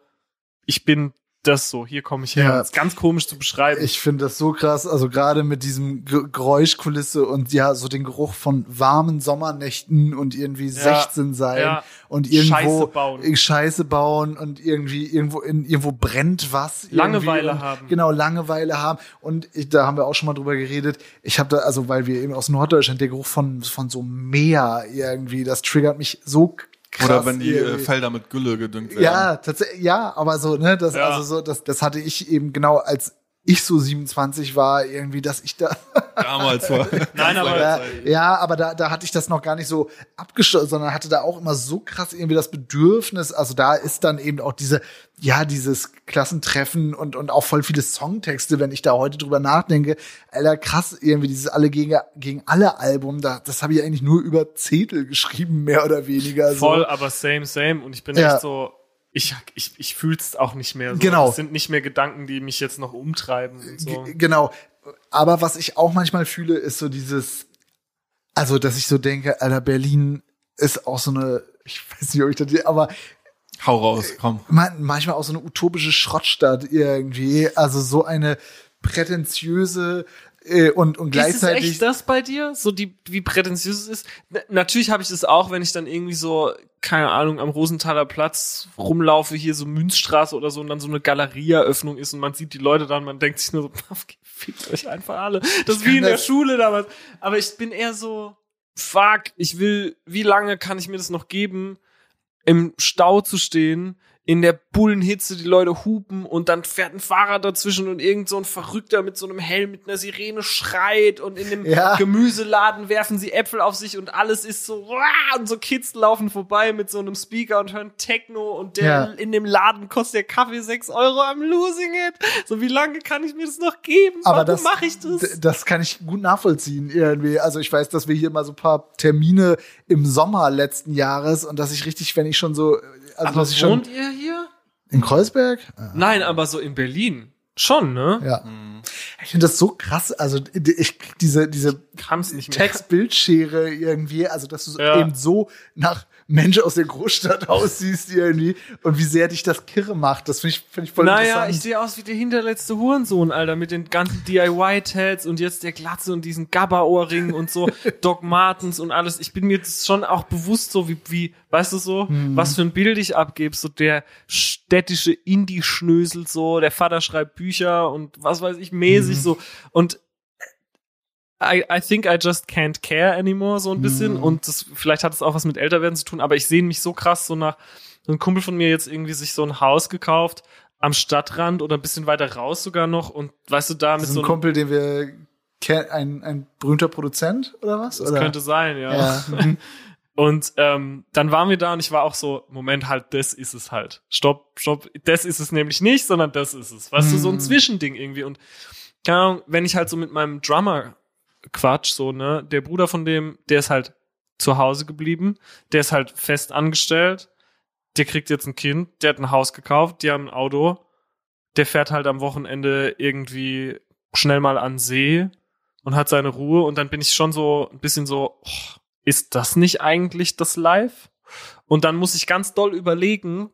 ich bin das so, hier komme ich her. Ja. Das ist ganz komisch zu beschreiben. Ich finde das so krass, also gerade mit diesem Ge- Geräuschkulisse und ja, so den Geruch von warmen Sommernächten und irgendwie 16 sein ja. und irgendwo Scheiße bauen. Scheiße bauen und irgendwie irgendwo in, irgendwo brennt was. Langeweile und, haben. Genau, Langeweile haben. Und ich, da haben wir auch schon mal drüber geredet. Ich habe da, also weil wir eben aus Norddeutschland, der Geruch von, von so Meer irgendwie, das triggert mich so krass. Oder wenn die äh, irgendwie. Felder mit Gülle gedüngt werden. Ja, tatsächlich, ja, aber so, ne, das, Ja. also so, das, das hatte ich eben genau, als ich so 27 war, irgendwie, dass ich da, *laughs* Damals war. Nein, aber ja, ja, aber da, da hatte ich das noch gar nicht so abgeschlossen, sondern hatte da auch immer so krass irgendwie das Bedürfnis, also da ist dann eben auch diese, ja, dieses Klassentreffen und, und auch voll viele Songtexte, wenn ich da heute drüber nachdenke, alter, krass, irgendwie dieses alle gegen, gegen alle Album, da, das habe ich eigentlich nur über Zettel geschrieben, mehr oder weniger. so. voll, aber same, same. Und ich bin Ja. echt so, ich, ich, ich fühl's auch nicht mehr so. Genau. Das sind nicht mehr Gedanken, die mich jetzt noch umtreiben und so. G- Genau. Aber was ich auch manchmal fühle, ist so dieses, also, dass ich so denke, Alter, Berlin ist auch so eine, ich weiß nicht, ob ich das, aber Hau raus, komm. man, manchmal auch so eine utopische Schrottstadt irgendwie. Also so eine prätentiöse äh, und, und Ist es gleichzeitig. echt das bei dir? So die, wie prätentiös es ist? N natürlich habe ich das auch, wenn ich dann irgendwie so, keine Ahnung, am Rosenthaler Platz rumlaufe, hier so Münzstraße oder so und dann so eine Galerieeröffnung ist und man sieht die Leute dann, man denkt sich nur so, *laughs* fickt euch einfach alle. Das ist wie in der das- Schule damals. Aber ich bin eher so, fuck, ich will, wie lange kann ich mir das noch geben, im Stau zu stehen, in der Bullenhitze die Leute hupen und dann fährt ein Fahrrad dazwischen und irgend so ein Verrückter mit so einem Helm mit einer Sirene schreit und in dem Ja. Gemüseladen werfen sie Äpfel auf sich und alles ist so und so Kids laufen vorbei mit so einem Speaker und hören Techno und der Ja. in dem Laden kostet der Kaffee 6 Euro, I'm losing it. So wie lange kann ich mir das noch geben? aber Warum das, mache ich das? das kann ich gut nachvollziehen irgendwie. Also ich weiß, dass wir hier mal so ein paar Termine im Sommer letzten Jahres und dass ich richtig, wenn ich schon so, also Aber schon wohnt ihr hier? in Kreuzberg, Nein, aber so in Berlin. Schon, ne? ja. Ich finde das so krass. Also ich diese diese. Textbildschere irgendwie, also dass du Ja. eben so nach Mensch aus der Großstadt *laughs* aussiehst irgendwie und wie sehr dich das kirre macht. Das finde ich, finde ich voll Naja, ich interessant. sehe aus wie der hinterletzte Hurensohn, Alter, mit den ganzen DIY-Tads und jetzt der Glatze und diesen Gabba-Ohrring und so, *laughs* Doc Martens und alles. Ich bin mir das schon auch bewusst so, wie, wie weißt du so, Hm. was für ein Bild ich abgebe, so der städtische Indie-Schnösel so, der Vater schreibt Bücher und was weiß ich, Hm. mäßig so und I, I think I just can't care anymore, so ein bisschen. Mhm. Und das, vielleicht hat es auch was mit Älterwerden zu tun, aber ich sehne mich so krass so nach, so ein Kumpel von mir jetzt irgendwie sich so ein Haus gekauft am Stadtrand oder ein bisschen weiter raus sogar noch und weißt du, da mit ist so ein Kumpel, den wir ein, ein berühmter Produzent oder was? das oder? könnte sein, ja. ja. *laughs* mhm. Und ähm, dann waren wir da und ich war auch so, Moment, halt, das ist es halt. Stopp, stopp, das ist es nämlich nicht, sondern das ist es. Weißt du, so ein Mhm. Zwischending irgendwie. Und keine Ahnung, wenn ich halt so mit meinem Drummer quatsch, so, ne, der Bruder von dem, der ist halt zu Hause geblieben, der ist halt fest angestellt, der kriegt jetzt ein Kind, der hat ein Haus gekauft, die haben ein Auto, der fährt halt am Wochenende irgendwie schnell mal an See und hat seine Ruhe und dann bin ich schon so ein bisschen so, oh, ist das nicht eigentlich das Live? Und dann muss ich ganz doll überlegen,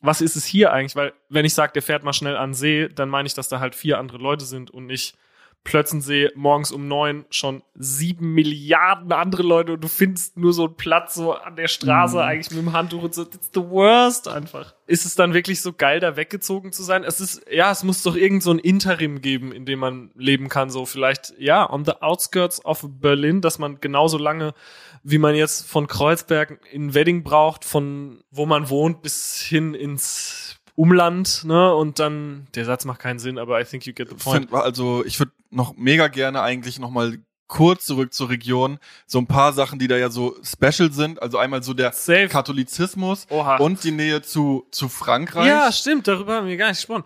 was ist es hier eigentlich? Weil wenn ich sage, der fährt mal schnell an See, dann meine ich, dass da halt vier andere Leute sind und nicht Plötzensee morgens um neun schon sieben Milliarden andere Leute und du findest nur so einen Platz so an der Straße Mhm. eigentlich mit dem Handtuch und so. It's the worst einfach. Ist es dann wirklich so geil, da weggezogen zu sein? Es ist, ja, es muss doch irgend so ein Interim geben, in dem man leben kann. So vielleicht, ja, on the outskirts of Berlin, dass man genauso lange, wie man jetzt von Kreuzberg in Wedding braucht, von wo man wohnt bis hin ins Umland, ne? Und dann, der Satz macht keinen Sinn, aber I think you get the point. Also ich würde noch mega gerne eigentlich noch mal kurz zurück zur Region. So ein paar Sachen, die da ja so special sind. Also einmal so der Safe. Katholizismus Oha. und die Nähe zu, zu Frankreich. Ja, stimmt, darüber haben wir gar nicht gesprochen.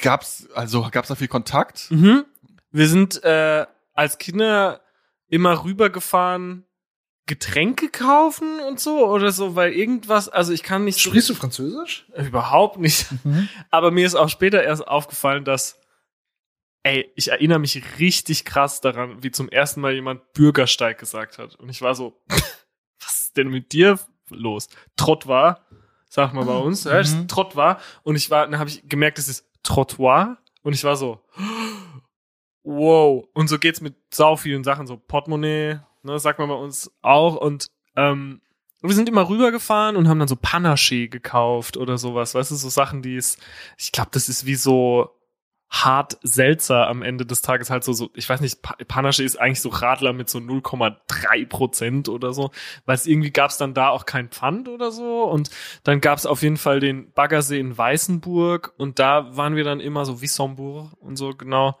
Gab's, also gab's da viel Kontakt? Mhm. Wir sind äh, als Kinder immer rübergefahren, Getränke kaufen und so oder so, weil irgendwas, also ich kann nicht so Sprichst du Französisch? Überhaupt nicht. Aber mir ist auch später erst aufgefallen, dass ey, ich erinnere mich richtig krass daran, wie zum ersten Mal jemand Bürgersteig gesagt hat. Und ich war so *laughs* was ist denn mit dir los? Trott war, sag mal bei uns, ja, das ist Mhm. Trott war. Und ich war, dann habe ich gemerkt, es ist Trottoir und ich war so wow. Und so geht's mit sau vielen Sachen so Portemonnaie, ne, sagt man bei uns auch. Und ähm, wir sind immer rübergefahren und haben dann so Panaché gekauft oder sowas, weißt du, so Sachen, die es, ich glaube, das ist wie so hart Seltzer am Ende des Tages halt so, so ich weiß nicht, Pa- Panache ist eigentlich so Radler mit so 0,3 Prozent oder so, weil es irgendwie gab es dann da auch kein Pfand oder so und dann gab es auf jeden Fall den Baggersee in Weißenburg und da waren wir dann immer so Wissembourg und so genau.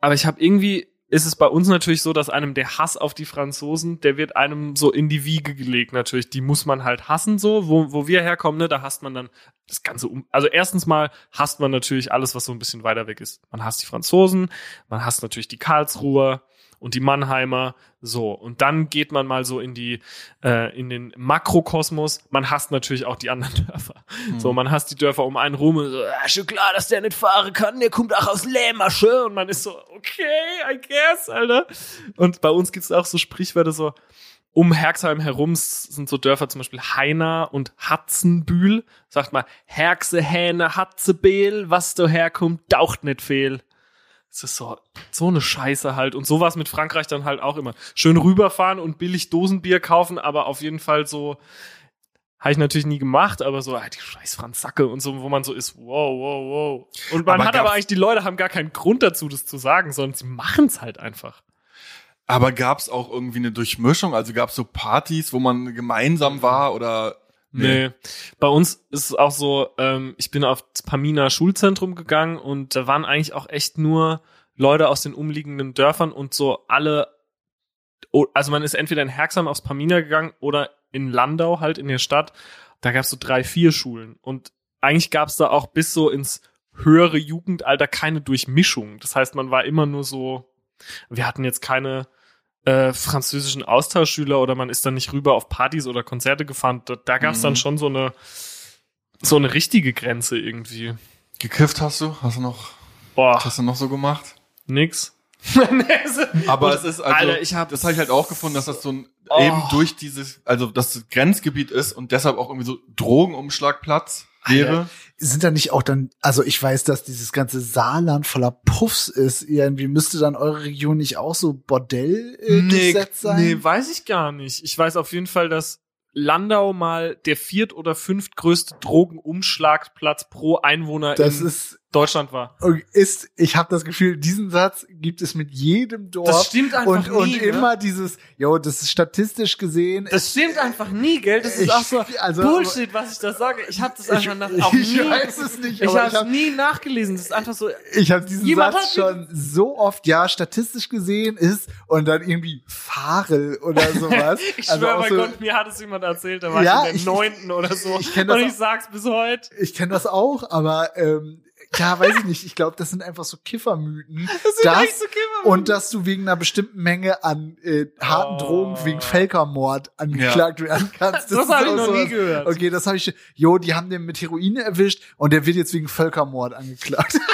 Aber ich habe irgendwie ist es bei uns natürlich so, dass einem der Hass auf die Franzosen, der wird einem so in die Wiege gelegt natürlich. Die muss man halt hassen so, wo, wo wir herkommen, ne, da hasst man dann das Ganze um. Also erstens mal hasst man natürlich alles, was so ein bisschen weiter weg ist. Man hasst die Franzosen, man hasst natürlich die Karlsruher und die Mannheimer, so. Und dann geht man mal so in die, äh, in den Makrokosmos. Man hasst natürlich auch die anderen *laughs* Dörfer. So, man hasst die Dörfer um einen rum und so, ah, schon klar, dass der nicht fahren kann, der kommt auch aus Lähmasche. Und man ist so, okay, I guess, Alter. Und bei uns gibt's auch so Sprichwörter so, um Herxheim herum sind so Dörfer zum Beispiel Heina und Hatzenbühl. Sagt mal, Herxe, Hähne, Hatzebeel, was du herkommt, taucht nicht fehl. Es ist so, so eine Scheiße halt. Und sowas mit Frankreich dann halt auch immer. Schön rüberfahren und billig Dosenbier kaufen, aber auf jeden Fall so, habe ich natürlich nie gemacht, aber so, ah, die scheiß Franzacke und so, wo man so ist, wow, wow, wow. Und man Aber hat aber eigentlich, die Leute haben gar keinen Grund dazu, das zu sagen, sondern sie machen es halt einfach. Aber gab's auch irgendwie eine Durchmischung? Also gab's so Partys, wo man gemeinsam war oder? Nee. Bei uns ist es auch so, ähm, ich bin aufs Pamina Schulzentrum gegangen und da waren eigentlich auch echt nur Leute aus den umliegenden Dörfern und so alle, also man ist entweder in Herxheim aufs Pamina gegangen oder in Landau halt in der Stadt. Da gab's so drei, vier Schulen und eigentlich gab's da auch bis so ins höhere Jugendalter keine Durchmischung. Das heißt, man war immer nur so, wir hatten jetzt keine äh, französischen Austauschschüler oder man ist dann nicht rüber auf Partys oder Konzerte gefahren. Da, da gab es dann Mhm. schon so eine so eine richtige Grenze irgendwie. Gekifft hast du? Hast du noch, Boah, was hast du noch so gemacht? nix. *laughs* Aber es ist also, Alter, ich hab- das habe ich halt auch gefunden, dass das so ein Oh. eben durch dieses, also das Grenzgebiet ist und deshalb auch irgendwie so Drogenumschlagplatz wäre. Sind da nicht auch dann, also ich weiß, dass dieses ganze Saarland voller Puffs ist. Irgendwie müsste dann eure Region nicht auch so Bordell äh, durchsetzt sein? nee, weiß ich gar nicht. Ich weiß auf jeden Fall, dass Landau mal der viert- oder fünftgrößte Drogenumschlagplatz pro Einwohner das in ist Deutschland war. ist, ich habe das Gefühl, diesen Satz gibt es mit jedem Dorf. Das stimmt einfach und, und nie, ne? immer dieses, jo, das ist statistisch gesehen. Das stimmt einfach nie, gell? Das ist Ich- auch so also- Bullshit, was ich da sage. Ich habe das ich, einfach nach, auch ich nie. weiß es nicht, ich habe ich es habe nie nachgelesen. Das ist einfach so. ich hab diesen Satz schon so oft, ja, statistisch gesehen ist und dann irgendwie Farel oder sowas. *laughs* Ich Also schwöre bei so- Gott, mir hat es jemand erzählt, da war Ja, ich in ich- der neunten oder so. ich kenn das und ich sag's bis heute. Ich kenne das auch, aber ähm, ja, weiß ich nicht. Ich glaube, das sind einfach so Kiffermythen. Das sind Das echt so Kiffer. und dass du wegen einer bestimmten Menge an äh, harten Oh. Drogen wegen Völkermord angeklagt werden kannst. *laughs* Das ist hab ich noch sowas. nie gehört. Okay, das habe ich. Jo, die haben den mit Heroin erwischt und der wird jetzt wegen Völkermord angeklagt. *laughs*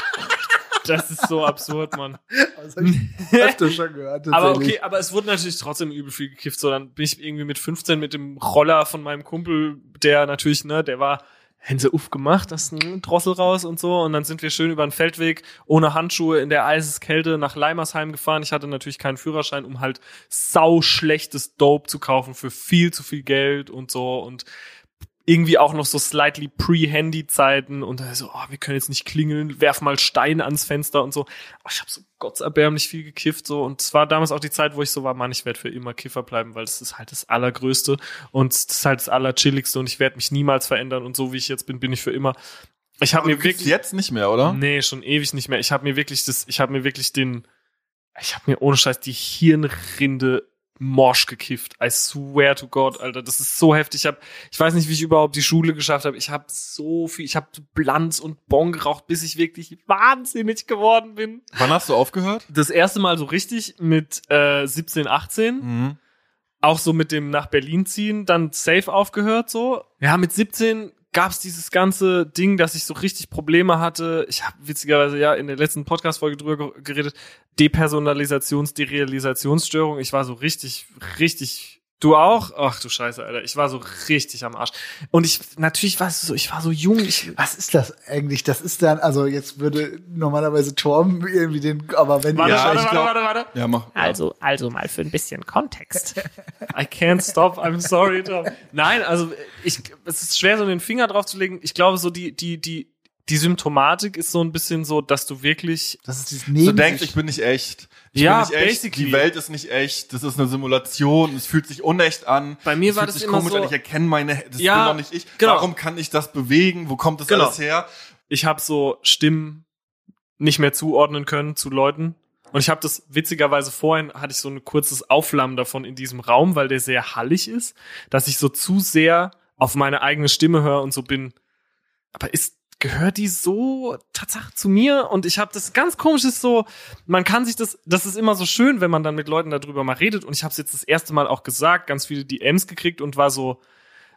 Das ist so absurd, Mann. Das habe ich öfter schon gehört. Aber okay, aber es wurde natürlich trotzdem übel viel gekifft. So, dann bin ich irgendwie mit 15 mit dem Roller von meinem Kumpel, der natürlich, ne, der war Hänse uff gemacht, das ist ein Drossel raus und so. Und dann sind wir schön über den Feldweg ohne Handschuhe in der Eiseskälte nach Leimersheim gefahren. Ich hatte natürlich keinen Führerschein, um halt sau schlechtes Dope zu kaufen für viel zu viel Geld und so. Und irgendwie auch noch so slightly pre-Handy-Zeiten und da so, oh, wir können jetzt nicht klingeln, werf mal Steine ans Fenster und so. Oh, ich habe so gottserbärmlich viel gekifft so und es war damals auch die Zeit, wo ich so war, Mann, ich werde für immer Kiffer bleiben, weil das ist halt das Allergrößte und das ist halt das Allerchilligste und ich werde mich niemals verändern und so wie ich jetzt bin, bin ich für immer. Ich habe mir wirklich jetzt nicht mehr, oder? Nee, schon ewig nicht mehr. Ich habe mir wirklich das, ich habe mir wirklich den, ich habe mir ohne Scheiß die Hirnrinde morsch gekifft. I swear to God, Alter, das ist so heftig. Ich hab, ich weiß nicht, wie ich überhaupt die Schule geschafft habe. Ich habe so viel, ich habe Blanz und Bon geraucht, bis ich wirklich wahnsinnig geworden bin. Wann hast du aufgehört? Das erste Mal so richtig mit äh, 17, 18 Mhm. auch so mit dem nach Berlin ziehen, dann safe aufgehört so. Ja, mit 17 gab's dieses ganze Ding, dass ich so richtig Probleme hatte. Ich habe witzigerweise ja in der letzten Podcast-Folge drüber ge- geredet. Depersonalisations-, Derealisationsstörung. Ich war so richtig, richtig. Du auch? Ach du Scheiße, Alter. Ich war so richtig am Arsch. Und ich, natürlich war es so, ich war so jung. Ich, Was ist das eigentlich? Das ist dann, also jetzt würde normalerweise Torben irgendwie den, aber wenn warte, Ja, warte, ich warte, glaub- warte, warte. Ja, mach. Also, also mal für ein bisschen Kontext. I can't stop, I'm sorry, Tom. Nein, also ich, es ist schwer, so den Finger drauf zu legen. Ich glaube, so die, die, die, die Symptomatik ist so ein bisschen so, dass du wirklich, das ist dieses Du Neben denkst, ich bin nicht echt. Ich Ja, bin nicht echt. basically. Die Welt ist nicht echt. Das ist eine Simulation. Es fühlt sich unecht an. Bei mir es war fühlt das sich immer komisch so- an. Ich erkenne meine, das Ja, bin doch nicht ich. genau. Warum kann ich das bewegen? Wo kommt das Genau. alles her? ich habe so Stimmen nicht mehr zuordnen können zu Leuten. Und ich habe das witzigerweise vorhin hatte ich so ein kurzes Aufflammen davon in diesem Raum, weil der sehr hallig ist, dass ich so zu sehr auf meine eigene Stimme höre und so bin. Aber ist gehört die so Tatsache zu mir? Und ich habe das ganz komisch ist so, man kann sich das, das ist immer so schön, wenn man dann mit Leuten darüber mal redet. Und ich habe es jetzt das erste Mal auch gesagt, ganz viele DMs gekriegt und war so,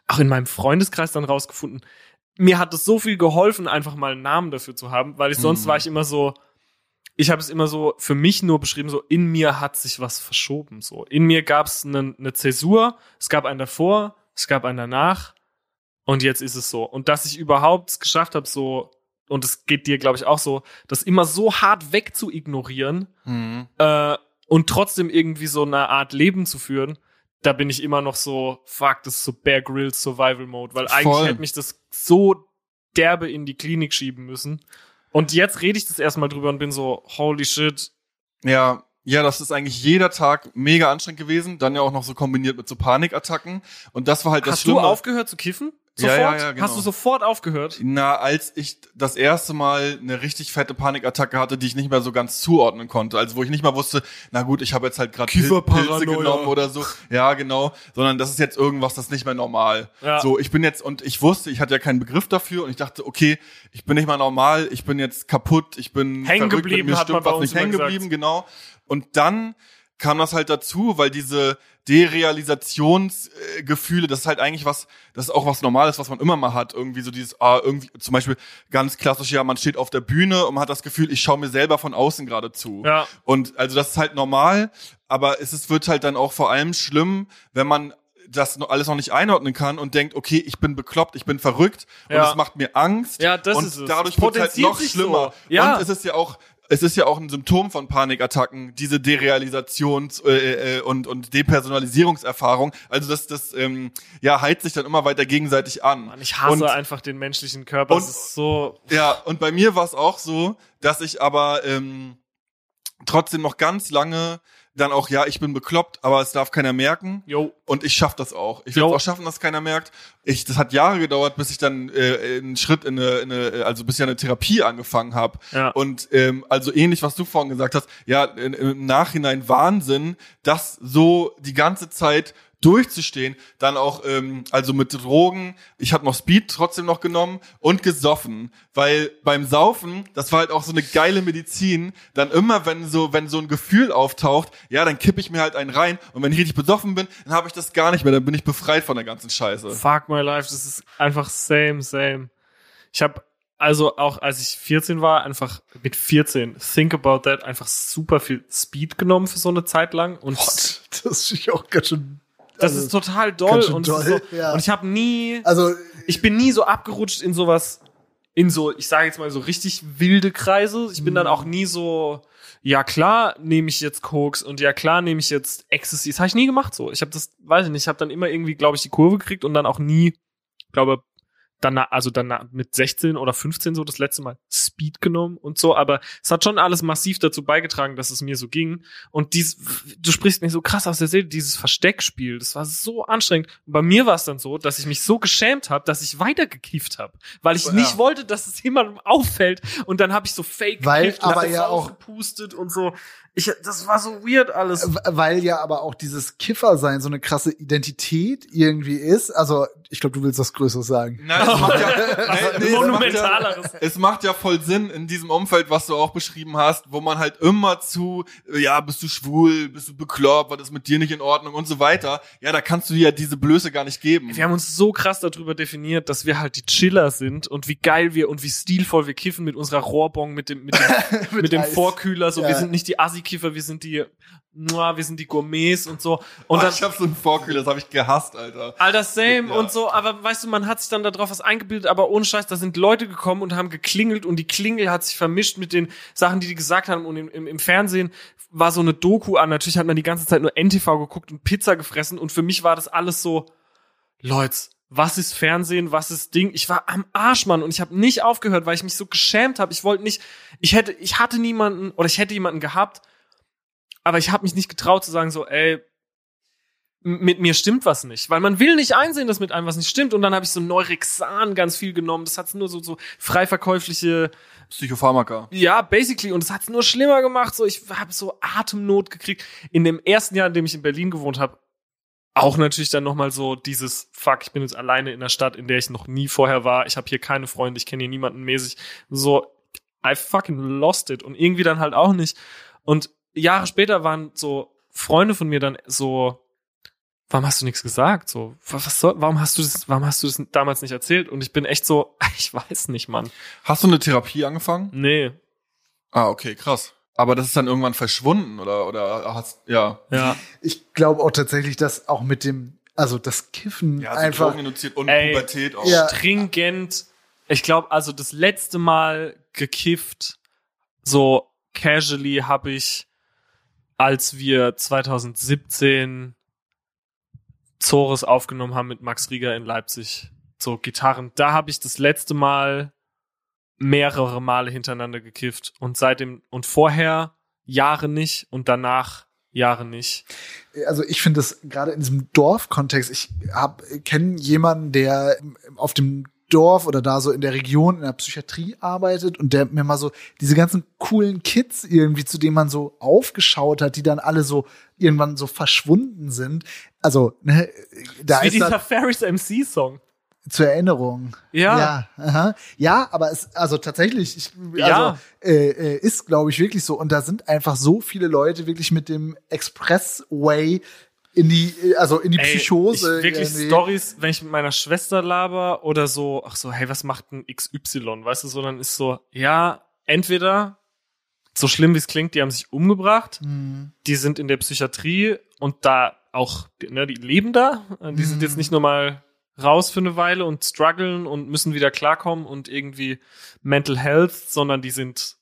auch in meinem Freundeskreis dann rausgefunden. Mir hat es so viel geholfen, einfach mal einen Namen dafür zu haben, weil ich sonst Mhm. war ich immer so, ich habe es immer so für mich nur beschrieben, so in mir hat sich was verschoben. So in mir gab es eine, eine Zäsur, es gab einen davor, es gab einen danach und jetzt ist es so. Und dass ich überhaupt es geschafft habe, so und es geht dir, glaube ich, auch so, das immer so hart wegzuignorieren Mhm. äh, und trotzdem irgendwie so eine Art Leben zu führen, da bin ich immer noch so, fuck, das ist so Bear Grylls Survival Mode, weil eigentlich Voll. hätte mich das so derbe in die Klinik schieben müssen. Und jetzt rede ich das erstmal drüber und bin so, holy shit. Ja, ja, das ist eigentlich jeder Tag mega anstrengend gewesen. Dann ja auch noch so kombiniert mit so Panikattacken. Und das war halt das Hast du Schlimme. aufgehört zu kiffen? Ja, Sofort? ja, ja, genau. Hast du sofort aufgehört? Na, als ich das erste Mal eine richtig fette Panikattacke hatte, die ich nicht mehr so ganz zuordnen konnte, also wo ich nicht mal wusste, na gut, ich habe jetzt halt gerade Pil Pilze genommen oder so, ja genau, sondern das ist jetzt irgendwas, das ist nicht mehr normal. Ja. So, ich bin jetzt und ich wusste, ich hatte ja keinen Begriff dafür und ich dachte, okay, ich bin nicht mal normal, ich bin jetzt kaputt, ich bin Hängen geblieben, mir hat man stimmt bei was nicht hängen geblieben, genau. Und dann kam das halt dazu, weil diese Derealisationsgefühle, das ist halt eigentlich was, das ist auch was Normales, was man immer mal hat. Irgendwie so dieses, ah, irgendwie, zum Beispiel ganz klassisch, ja, man steht auf der Bühne und man hat das Gefühl, ich schaue mir selber von außen gerade zu. Ja. Und also das ist halt normal, aber es ist, wird halt dann auch vor allem schlimm, wenn man das alles noch nicht einordnen kann und denkt, okay, ich bin bekloppt, ich bin verrückt und Ja. es macht mir Angst. Ja, das und ist es. dadurch wird es halt noch schlimmer. so. Ja. Und es ist ja auch es ist ja auch ein Symptom von Panikattacken, diese Derealisations- äh, äh, und, und Depersonalisierungserfahrung. Also das, das ähm, ja, heizt sich dann immer weiter gegenseitig an. Mann, ich hasse und, einfach den menschlichen Körper. und- das ist so. Ja, und bei mir war es auch so, dass ich aber ähm, trotzdem noch ganz lange dann auch, ja, ich bin bekloppt, aber es darf keiner merken. Yo. und ich schaff das auch. Ich will Jo. auch schaffen, dass keiner merkt. Ich, das hat Jahre gedauert, bis ich dann äh, einen Schritt in eine, in eine, also bis ich eine Therapie angefangen habe. Ja. Und ähm, also ähnlich, was du vorhin gesagt hast, ja, in, im Nachhinein Wahnsinn, das so die ganze Zeit durchzustehen, dann auch ähm, also mit Drogen, ich habe noch Speed trotzdem noch genommen und gesoffen, weil beim Saufen, das war halt auch so eine geile Medizin, dann immer wenn so wenn so ein Gefühl auftaucht, ja, dann kippe ich mir halt einen rein und wenn ich richtig besoffen bin, dann habe ich das gar nicht mehr, dann bin ich befreit von der ganzen Scheiße. Fuck my life, das ist einfach same, same. Ich habe also auch als ich 14 war, einfach mit 14, think about that, einfach super viel Speed genommen für so eine Zeit lang und Gott, *laughs* das ich auch ganz schön. Das also, ist total doll und, doll, so, ja. und ich habe nie Also, ich bin nie so abgerutscht in sowas, in so, ich sage jetzt mal so richtig wilde Kreise. Ich bin dann auch nie so, ja klar nehme ich jetzt Koks und ja klar nehme ich jetzt Ecstasy. Das habe ich nie gemacht so. Ich habe das, weiß ich nicht, ich habe dann immer irgendwie, glaube ich, die Kurve gekriegt und dann auch nie, glaube dann, also dann mit 16 oder 15 so das letzte Mal Speed genommen und so, aber es hat schon alles massiv dazu beigetragen, dass es mir so ging. Und dies, du sprichst mir so krass aus der Seele, dieses Versteckspiel, das war so anstrengend. Und bei mir war es dann so, dass ich mich so geschämt habe, dass ich weitergekifft habe, weil ich Ja. nicht wollte, dass es jemandem auffällt. Und dann habe ich so fake Weil gekifft aber ja auch- ausgepustet und so. Ich, das war so weird alles. weil ja aber auch dieses Kiffersein so eine krasse Identität irgendwie ist. Also, ich glaube, du willst was Größeres sagen. Nein, es macht ja, *laughs* nee, nee, es Monumentaleres. macht ja, es macht ja voll Sinn in diesem Umfeld, was du auch beschrieben hast, wo man halt immer zu, ja, bist du schwul, bist du bekloppt, war das mit dir nicht in Ordnung und so weiter. Ja, da kannst du dir ja diese Blöße gar nicht geben. Wir haben uns so krass darüber definiert, dass wir halt die Chiller sind und wie geil wir und wie stilvoll wir kiffen mit unserer Rohrbong, mit dem, mit dem, *laughs* mit dem Eis. Vorkühler. So, wir Ja. sind nicht die Assi-Kiffer, wir sind die, mua, wir sind die Gourmets und so. Und Und dann, ich hab so einen Vorkühler, das habe ich gehasst, Alter. Alter, same Ja. und so, aber weißt du, man hat sich dann darauf was eingebildet, aber ohne Scheiß, da sind Leute gekommen und haben geklingelt und die Klingel hat sich vermischt mit den Sachen, die die gesagt haben und im, im, im Fernsehen war so eine Doku an, natürlich hat man die ganze Zeit nur NTV geguckt und Pizza gefressen und für mich war das alles so, Leute, was ist Fernsehen, was ist Ding? Ich war am Arsch, Mann, und ich habe nicht aufgehört, weil ich mich so geschämt habe. Ich wollte nicht, ich hätte, ich hatte niemanden oder ich hätte jemanden gehabt, aber ich habe mich nicht getraut zu sagen so, ey, mit mir stimmt was nicht, weil man will nicht einsehen, dass mit einem was nicht stimmt. Und dann habe ich so Neurexan ganz viel genommen. Das hat's nur so so frei verkäufliche, Psychopharmaka. ja, basically. Und das hat's nur schlimmer gemacht. So, ich habe so Atemnot gekriegt. In dem ersten Jahr, in dem ich in Berlin gewohnt habe, auch natürlich dann nochmal so dieses, fuck, ich bin jetzt alleine in der Stadt, in der ich noch nie vorher war. Ich habe hier keine Freunde, ich kenne hier niemanden mäßig. So, I fucking lost it. Und irgendwie dann halt auch nicht. Und Jahre später waren so Freunde von mir dann so, warum hast du nichts gesagt? So, wa- was soll, warum hast du das, warum hast du das damals nicht erzählt? Und ich bin echt so, *laughs* ich weiß nicht, Mann. Hast du eine Therapie angefangen? Nee. Ah, okay, krass. Aber das ist dann irgendwann verschwunden oder oder hast ja Ja. Ich glaube auch tatsächlich, dass auch mit dem, also das Kiffen ja so einfach. drogeninduziert und Ey, Pubertät auch. Ja. stringent. Ich glaube, also das letzte Mal gekifft, so casually habe ich, als wir 2017 Zores aufgenommen haben mit Max Rieger in Leipzig, so Gitarren, da habe ich das letzte Mal mehrere Male hintereinander gekifft und seitdem und vorher Jahre nicht und danach Jahre nicht. also ich finde das gerade in diesem Dorfkontext, ich hab kenne jemanden, der auf dem Dorf oder da so in der Region in der Psychiatrie arbeitet und der mir mal so diese ganzen coolen Kids irgendwie, zu denen man so aufgeschaut hat, die dann alle so irgendwann so verschwunden sind. Also, ne, da Wie ist dieser da Ferris MC Song. zur Erinnerung. Ja. Ja, aha. ja, aber es, also tatsächlich, ich, Ja. also, äh, äh, ist, glaube ich, wirklich so. Und da sind einfach so viele Leute wirklich mit dem Expressway in die, also in die Ey, Psychose. Ich, wirklich irgendwie. Stories, wenn ich mit meiner Schwester laber oder so, ach so, hey, was macht ein XY, weißt du, so, dann ist so, ja, entweder, so schlimm wie es klingt, die haben sich umgebracht, Hm. die sind in der Psychiatrie und da auch, ne, die leben da, die sind Mhm. jetzt nicht nur mal raus für eine Weile und strugglen und müssen wieder klarkommen und irgendwie Mental Health, sondern die sind,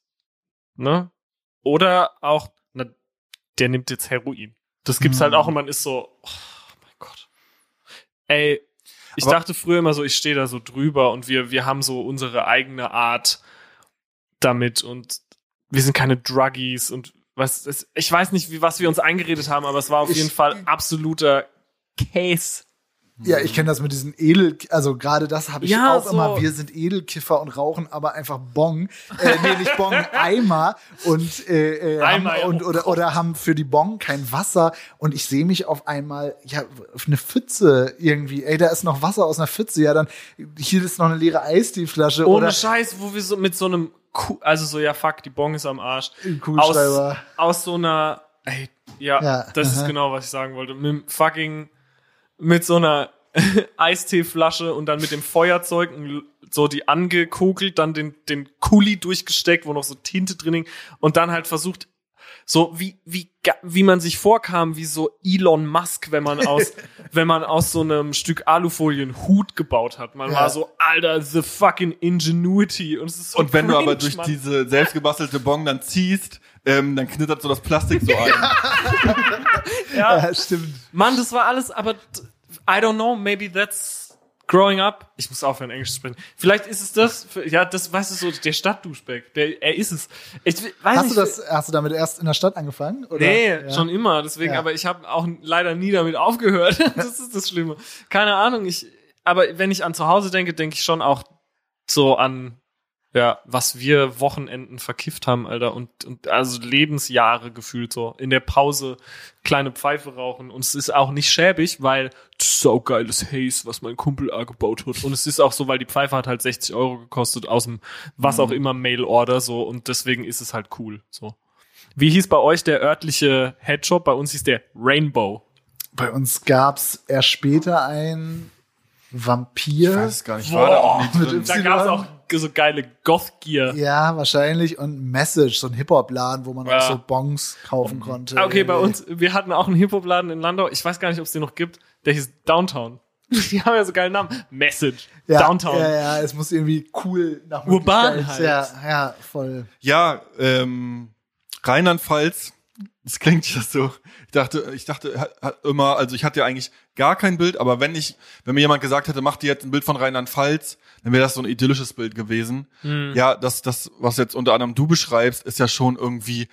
ne, oder auch, na, der nimmt jetzt Heroin. Das gibt's Mhm. halt auch und man ist so, oh mein Gott. Ey, ich Aber- dachte früher immer so, ich stehe da so drüber und wir, wir haben so unsere eigene Art damit und wir sind keine Druggies und was, ich weiß nicht, wie, was wir uns eingeredet haben, aber es war auf jeden Fall absoluter Käse. Ja, ich kenne das mit diesen Edel, also gerade das habe ich Ja, auch so. immer. Wir sind Edelkiffer und rauchen aber einfach Bong, äh, nee, nicht Bong, *laughs* Eimer und äh, äh, Eimer, haben, und oh oder oder haben für die Bong kein Wasser und ich sehe mich auf einmal ja auf eine Pfütze irgendwie. Ey, da ist noch Wasser aus einer Pfütze. Ja, dann hier ist noch eine leere Eisteeflasche Ohne oder Scheiß, wo wir so mit so einem, Ku also so, ja fuck, die Bong ist am Arsch. Aus, Kugelschreiber. aus so einer, ey, ja, Ja, das ist aha. genau, was ich sagen wollte. Mit dem fucking, mit so einer *laughs* Eisteeflasche und dann mit dem Feuerzeug so die angekugelt, dann den, den Kuli durchgesteckt, wo noch so Tinte drin hing und dann halt versucht, so wie, wie, wie man sich vorkam, wie so Elon Musk, wenn man aus, *laughs* wenn man aus so einem Stück Alufolie einen Hut gebaut hat. Man Ja. war so, Alter, the fucking ingenuity. Und, es ist so Und wenn du aber cringe, durch Mann. diese selbstgebastelte Bon dann ziehst, ähm, dann knittert so das Plastik so ein. *laughs* ja, Ja, stimmt. Mann, das war alles, aber I don't know, maybe that's growing up. Ich muss aufhören, Englisch zu sprechen. Vielleicht ist es das, für, ja, das, weißt du, so, der Stadtduschback, der, er ist es. Ich weiß Hast nicht, du das hast du damit erst in der Stadt angefangen oder? Nee, Ja. schon immer. Deswegen, Ja. aber ich habe auch leider nie damit aufgehört. *laughs* das ist das Schlimme. Keine Ahnung. Ich, aber wenn ich an zu Hause denke, denke ich schon auch so an, ja, was wir Wochenenden verkifft haben, Alter. Und, und also Lebensjahre gefühlt so. In der Pause kleine Pfeife rauchen. Und es ist auch nicht schäbig, weil saugeiles Haze, was mein Kumpel A gebaut hat. Und es ist auch so, weil die Pfeife hat halt 60 Euro gekostet aus dem, was auch immer, Mail-Order so. Und deswegen ist es halt cool, so. Wie hieß bei euch der örtliche Headshop? Bei uns hieß der Rainbow. Bei uns gab's erst später ein Vampir. Ich weiß es gar nicht, war da auch nicht mit drin. Da gab's auch so geile Goth-Gear. Ja, wahrscheinlich. Und Message, so ein Hip-Hop-Laden, wo man Ja. auch so Bongs kaufen konnte. Ah, Okay, bei Irgendwie. uns, wir hatten auch einen Hip-Hop-Laden in Landau. Ich weiß gar nicht, ob es den noch gibt. Der hieß Downtown. *laughs* Die haben ja so geilen Namen. Message. Ja, Downtown. Ja, ja, es muss irgendwie cool nach Urban halt. Ja, ja, voll. Ja, ähm, Rheinland-Pfalz, das klingt ja so. Ich dachte, ich dachte immer, also ich hatte ja eigentlich gar kein Bild, aber wenn ich, wenn mir jemand gesagt hätte, mach dir jetzt ein Bild von Rheinland-Pfalz, dann wäre das so ein idyllisches Bild gewesen. Hm. Ja, das, das, was jetzt unter anderem du beschreibst, ist ja schon irgendwie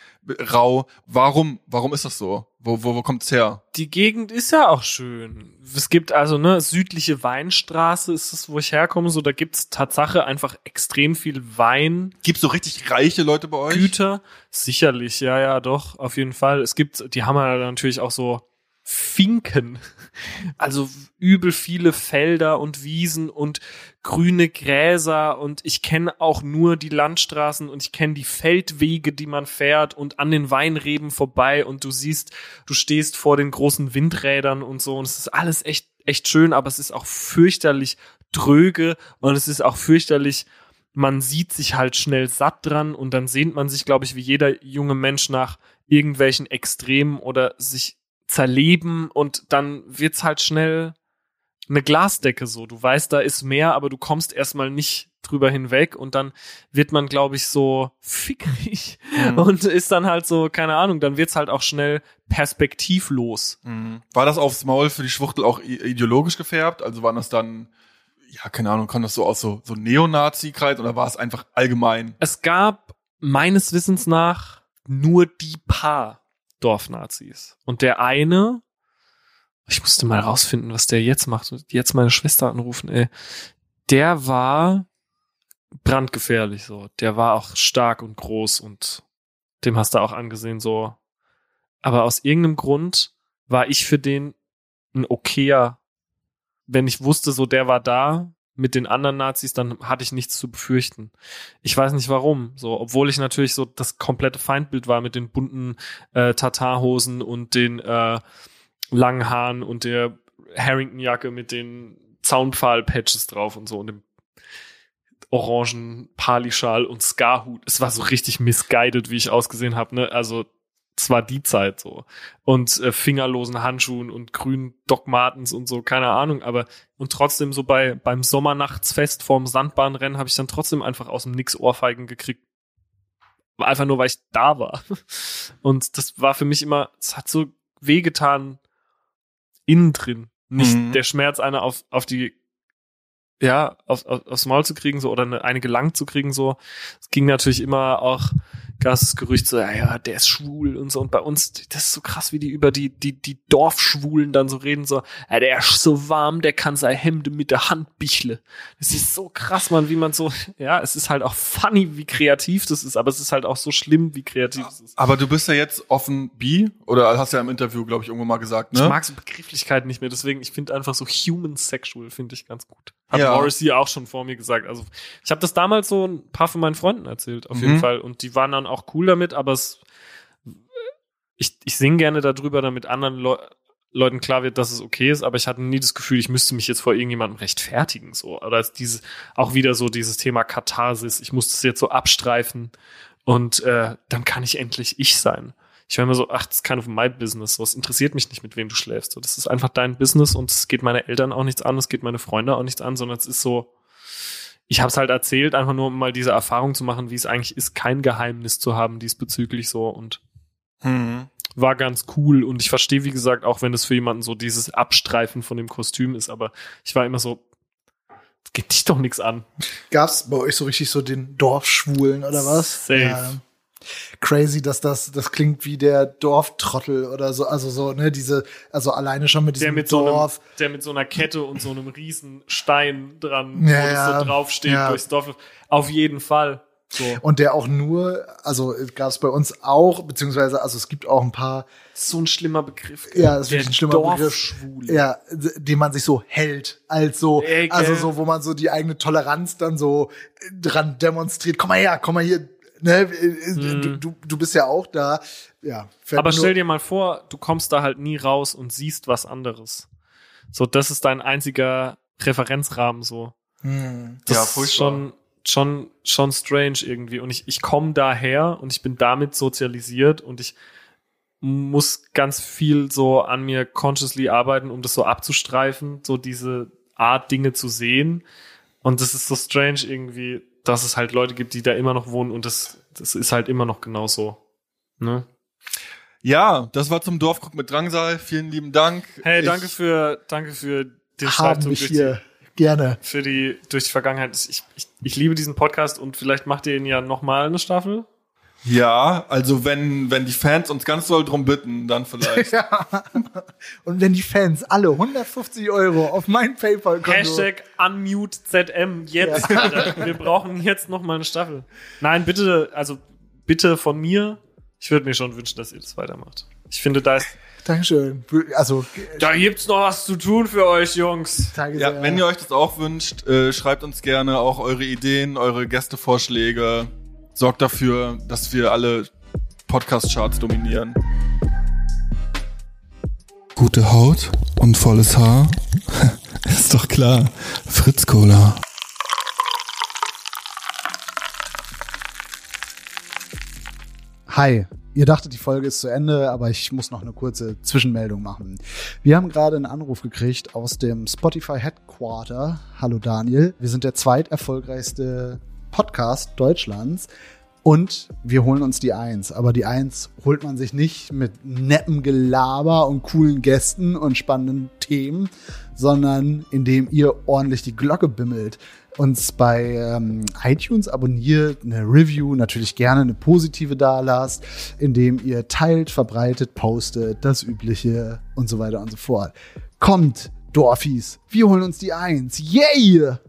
rau. Warum, warum ist das so? Wo, wo, wo kommt's her? Die Gegend ist ja auch schön. Es gibt also, ne, südliche Weinstraße ist es, wo ich herkomme. So, da gibt's Tatsache einfach extrem viel Wein. Gibt's so richtig reiche Leute bei euch? Güter. Sicherlich, ja, ja, doch, auf jeden Fall. Es gibt, die haben ja natürlich auch so Finken. Also übel viele Felder und Wiesen und grüne Gräser und ich kenne auch nur die Landstraßen und ich kenne die Feldwege, die man fährt und an den Weinreben vorbei und du siehst, du stehst vor den großen Windrädern und so und es ist alles echt, echt schön, aber es ist auch fürchterlich dröge und es ist auch fürchterlich man sieht sich halt schnell satt dran und dann sehnt man sich, glaube ich, wie jeder junge Mensch nach irgendwelchen Extremen oder sich zerleben und dann wird's halt schnell eine Glasdecke so. Du weißt, da ist mehr, aber du kommst erstmal nicht drüber hinweg und dann wird man, glaube ich, so fickrig Mhm. und ist dann halt so, keine Ahnung, dann wird's halt auch schnell perspektivlos. Mhm. War das aufs Maul für die Schwuchtel auch ideologisch gefärbt? Also waren das dann, ja, keine Ahnung, kann das so aus so, so Neonazi-Kreis oder war es einfach allgemein? Es gab meines Wissens nach nur die paar Dorfnazis. Und der eine, ich musste mal rausfinden, was der jetzt macht und jetzt meine Schwester anrufen, ey. Der war brandgefährlich, so. Der war auch stark und groß und dem hast du auch angesehen, so. Aber aus irgendeinem Grund war ich für den ein okayer, wenn ich wusste, so der war da mit den anderen Nazis, dann hatte ich nichts zu befürchten. Ich weiß nicht warum, so, obwohl ich natürlich so das komplette Feindbild war mit den bunten äh, Tatarhosen und den äh, langen Haaren und der Harrington-Jacke mit den Zaunpfahl-Patches drauf und so und dem orangen Palischal und Ska-Hut. Es war so richtig misguided, wie ich ausgesehen habe, ne? Also es war die Zeit so. Und äh, fingerlosen Handschuhen und grünen Doc Martens und so, keine Ahnung, aber und trotzdem so bei beim Sommernachtsfest vorm Sandbahnrennen habe ich dann trotzdem einfach aus dem Nix Ohrfeigen gekriegt. Einfach nur, weil ich da war. *laughs* Und das war für mich immer, es hat so wehgetan innen drin. Nicht Mhm. der Schmerz, einer auf, auf die, ja, auf, auf, aufs Maul zu kriegen, so, oder eine, eine gelangt zu kriegen, so. Es ging natürlich immer auch gab es das Gerücht so, ja, ja, der ist schwul und so. Und bei uns, das ist so krass, wie die über die, die, die Dorfschwulen dann so reden, so, ja, der ist so warm, der kann sein Hemd mit der Hand bichle. Das ist so krass, man, wie man so, ja, es ist halt auch funny, wie kreativ das ist, aber es ist halt auch so schlimm, wie kreativ es ist. Aber du bist ja jetzt offen bi oder hast ja im Interview, glaube ich, irgendwo mal gesagt, ne? Ich mag so Begrifflichkeiten nicht mehr, deswegen, ich finde einfach so human sexual, finde ich ganz gut. Hat Ja. Morrissey auch schon vor mir gesagt. Also, ich habe das damals so ein paar von meinen Freunden erzählt, auf jeden Mhm. Fall. Und die waren dann auch cool damit, aber es, ich, ich singe gerne darüber, damit anderen Leu Leuten klar wird, dass es okay ist, aber ich hatte nie das Gefühl, ich müsste mich jetzt vor irgendjemandem rechtfertigen, so. Oder ist dieses, auch wieder so dieses Thema Katharsis, ich muss das jetzt so abstreifen und äh, dann kann ich endlich ich sein. Ich war immer so, ach, das ist kind of my business. So, es interessiert mich nicht, mit wem du schläfst. So, das ist einfach dein Business und es geht meine Eltern auch nichts an, es geht meine Freunde auch nichts an, sondern es ist so, ich habe es halt erzählt, einfach nur um mal diese Erfahrung zu machen, wie es eigentlich ist, kein Geheimnis zu haben diesbezüglich so und Mhm. war ganz cool und ich verstehe, wie gesagt, auch wenn es für jemanden so dieses Abstreifen von dem Kostüm ist, aber ich war immer so, es geht dich doch nichts an. Gab's bei euch so richtig so den Dorfschwulen oder was? Safe. Crazy, dass das, das klingt wie der Dorftrottel oder so, also so, ne, diese, also alleine schon mit Der diesem mit, so einem, Dorf. der mit so einer Kette und so einem riesen Stein dran, Ja, wo das ja. so draufsteht Ja. durchs Dorf. Auf jeden Fall. So. Und der auch nur, also gab es bei uns auch, beziehungsweise, also es gibt auch ein paar, so ein schlimmer Begriff. Ja, das ist Der wirklich ein schlimmer Begriff. Dorfschwule. ja, d- den man sich so hält, als so, Ey, also so, wo man so die eigene Toleranz dann so dran demonstriert. Komm mal her, komm mal hier, ne, äh, du, du, du bist ja auch da. Ja. Aber stell dir mal vor, du kommst da halt nie raus und siehst was anderes. So, das ist dein einziger Referenzrahmen so. Hm. Das Ja, ist schon, schon, schon strange irgendwie. Und ich, ich komme daher und ich bin damit sozialisiert und ich muss ganz viel so an mir consciously arbeiten, um das so abzustreifen, so diese Art Dinge zu sehen. Und das ist so strange irgendwie, dass es halt Leute gibt, die da immer noch wohnen und das, das ist halt immer noch genauso. Ne? Ja, das war zum Dorfguck mit Drangsal. Vielen lieben Dank. Hey, Ich- danke für, danke für Schreibzug mich durch hier die, gerne. für die, durch die Vergangenheit. Ich, ich, ich liebe diesen Podcast und vielleicht macht ihr ihn ja nochmal eine Staffel. Ja, also wenn, wenn die Fans uns ganz doll drum bitten, dann vielleicht. *laughs* Und wenn die Fans alle 150 Euro auf mein PayPal-Konto. Hashtag UnmuteZM jetzt. Alter. Wir brauchen jetzt nochmal eine Staffel. Nein, bitte, also bitte von mir. Ich würde mir schon wünschen, dass ihr das weitermacht. Ich finde, da ist, Dankeschön. Also, da gibt's noch was zu tun für euch, Jungs. Tage Ja, sehr- wenn ihr euch das auch wünscht, äh, schreibt uns gerne auch eure Ideen, eure Gästevorschläge. Sorgt dafür, dass wir alle Podcast-Charts dominieren. Gute Haut und volles Haar? *laughs* Ist doch klar. Fritz Cola. Hi, ihr dachtet, die Folge ist zu Ende, aber ich muss noch eine kurze Zwischenmeldung machen. Wir haben gerade einen Anruf gekriegt aus dem Spotify Headquarter. Hallo Daniel, wir sind der zweiterfolgreichste Podcast Deutschlands und wir holen uns die Eins. Aber die Eins holt man sich nicht mit nettem Gelaber und coolen Gästen und spannenden Themen, sondern indem ihr ordentlich die Glocke bimmelt uns bei ähm, iTunes abonniert, eine Review, natürlich gerne eine positive da lasst, indem ihr teilt, verbreitet, postet, das Übliche und so weiter und so fort. Kommt, Dorfis, wir holen uns die Eins. Yay!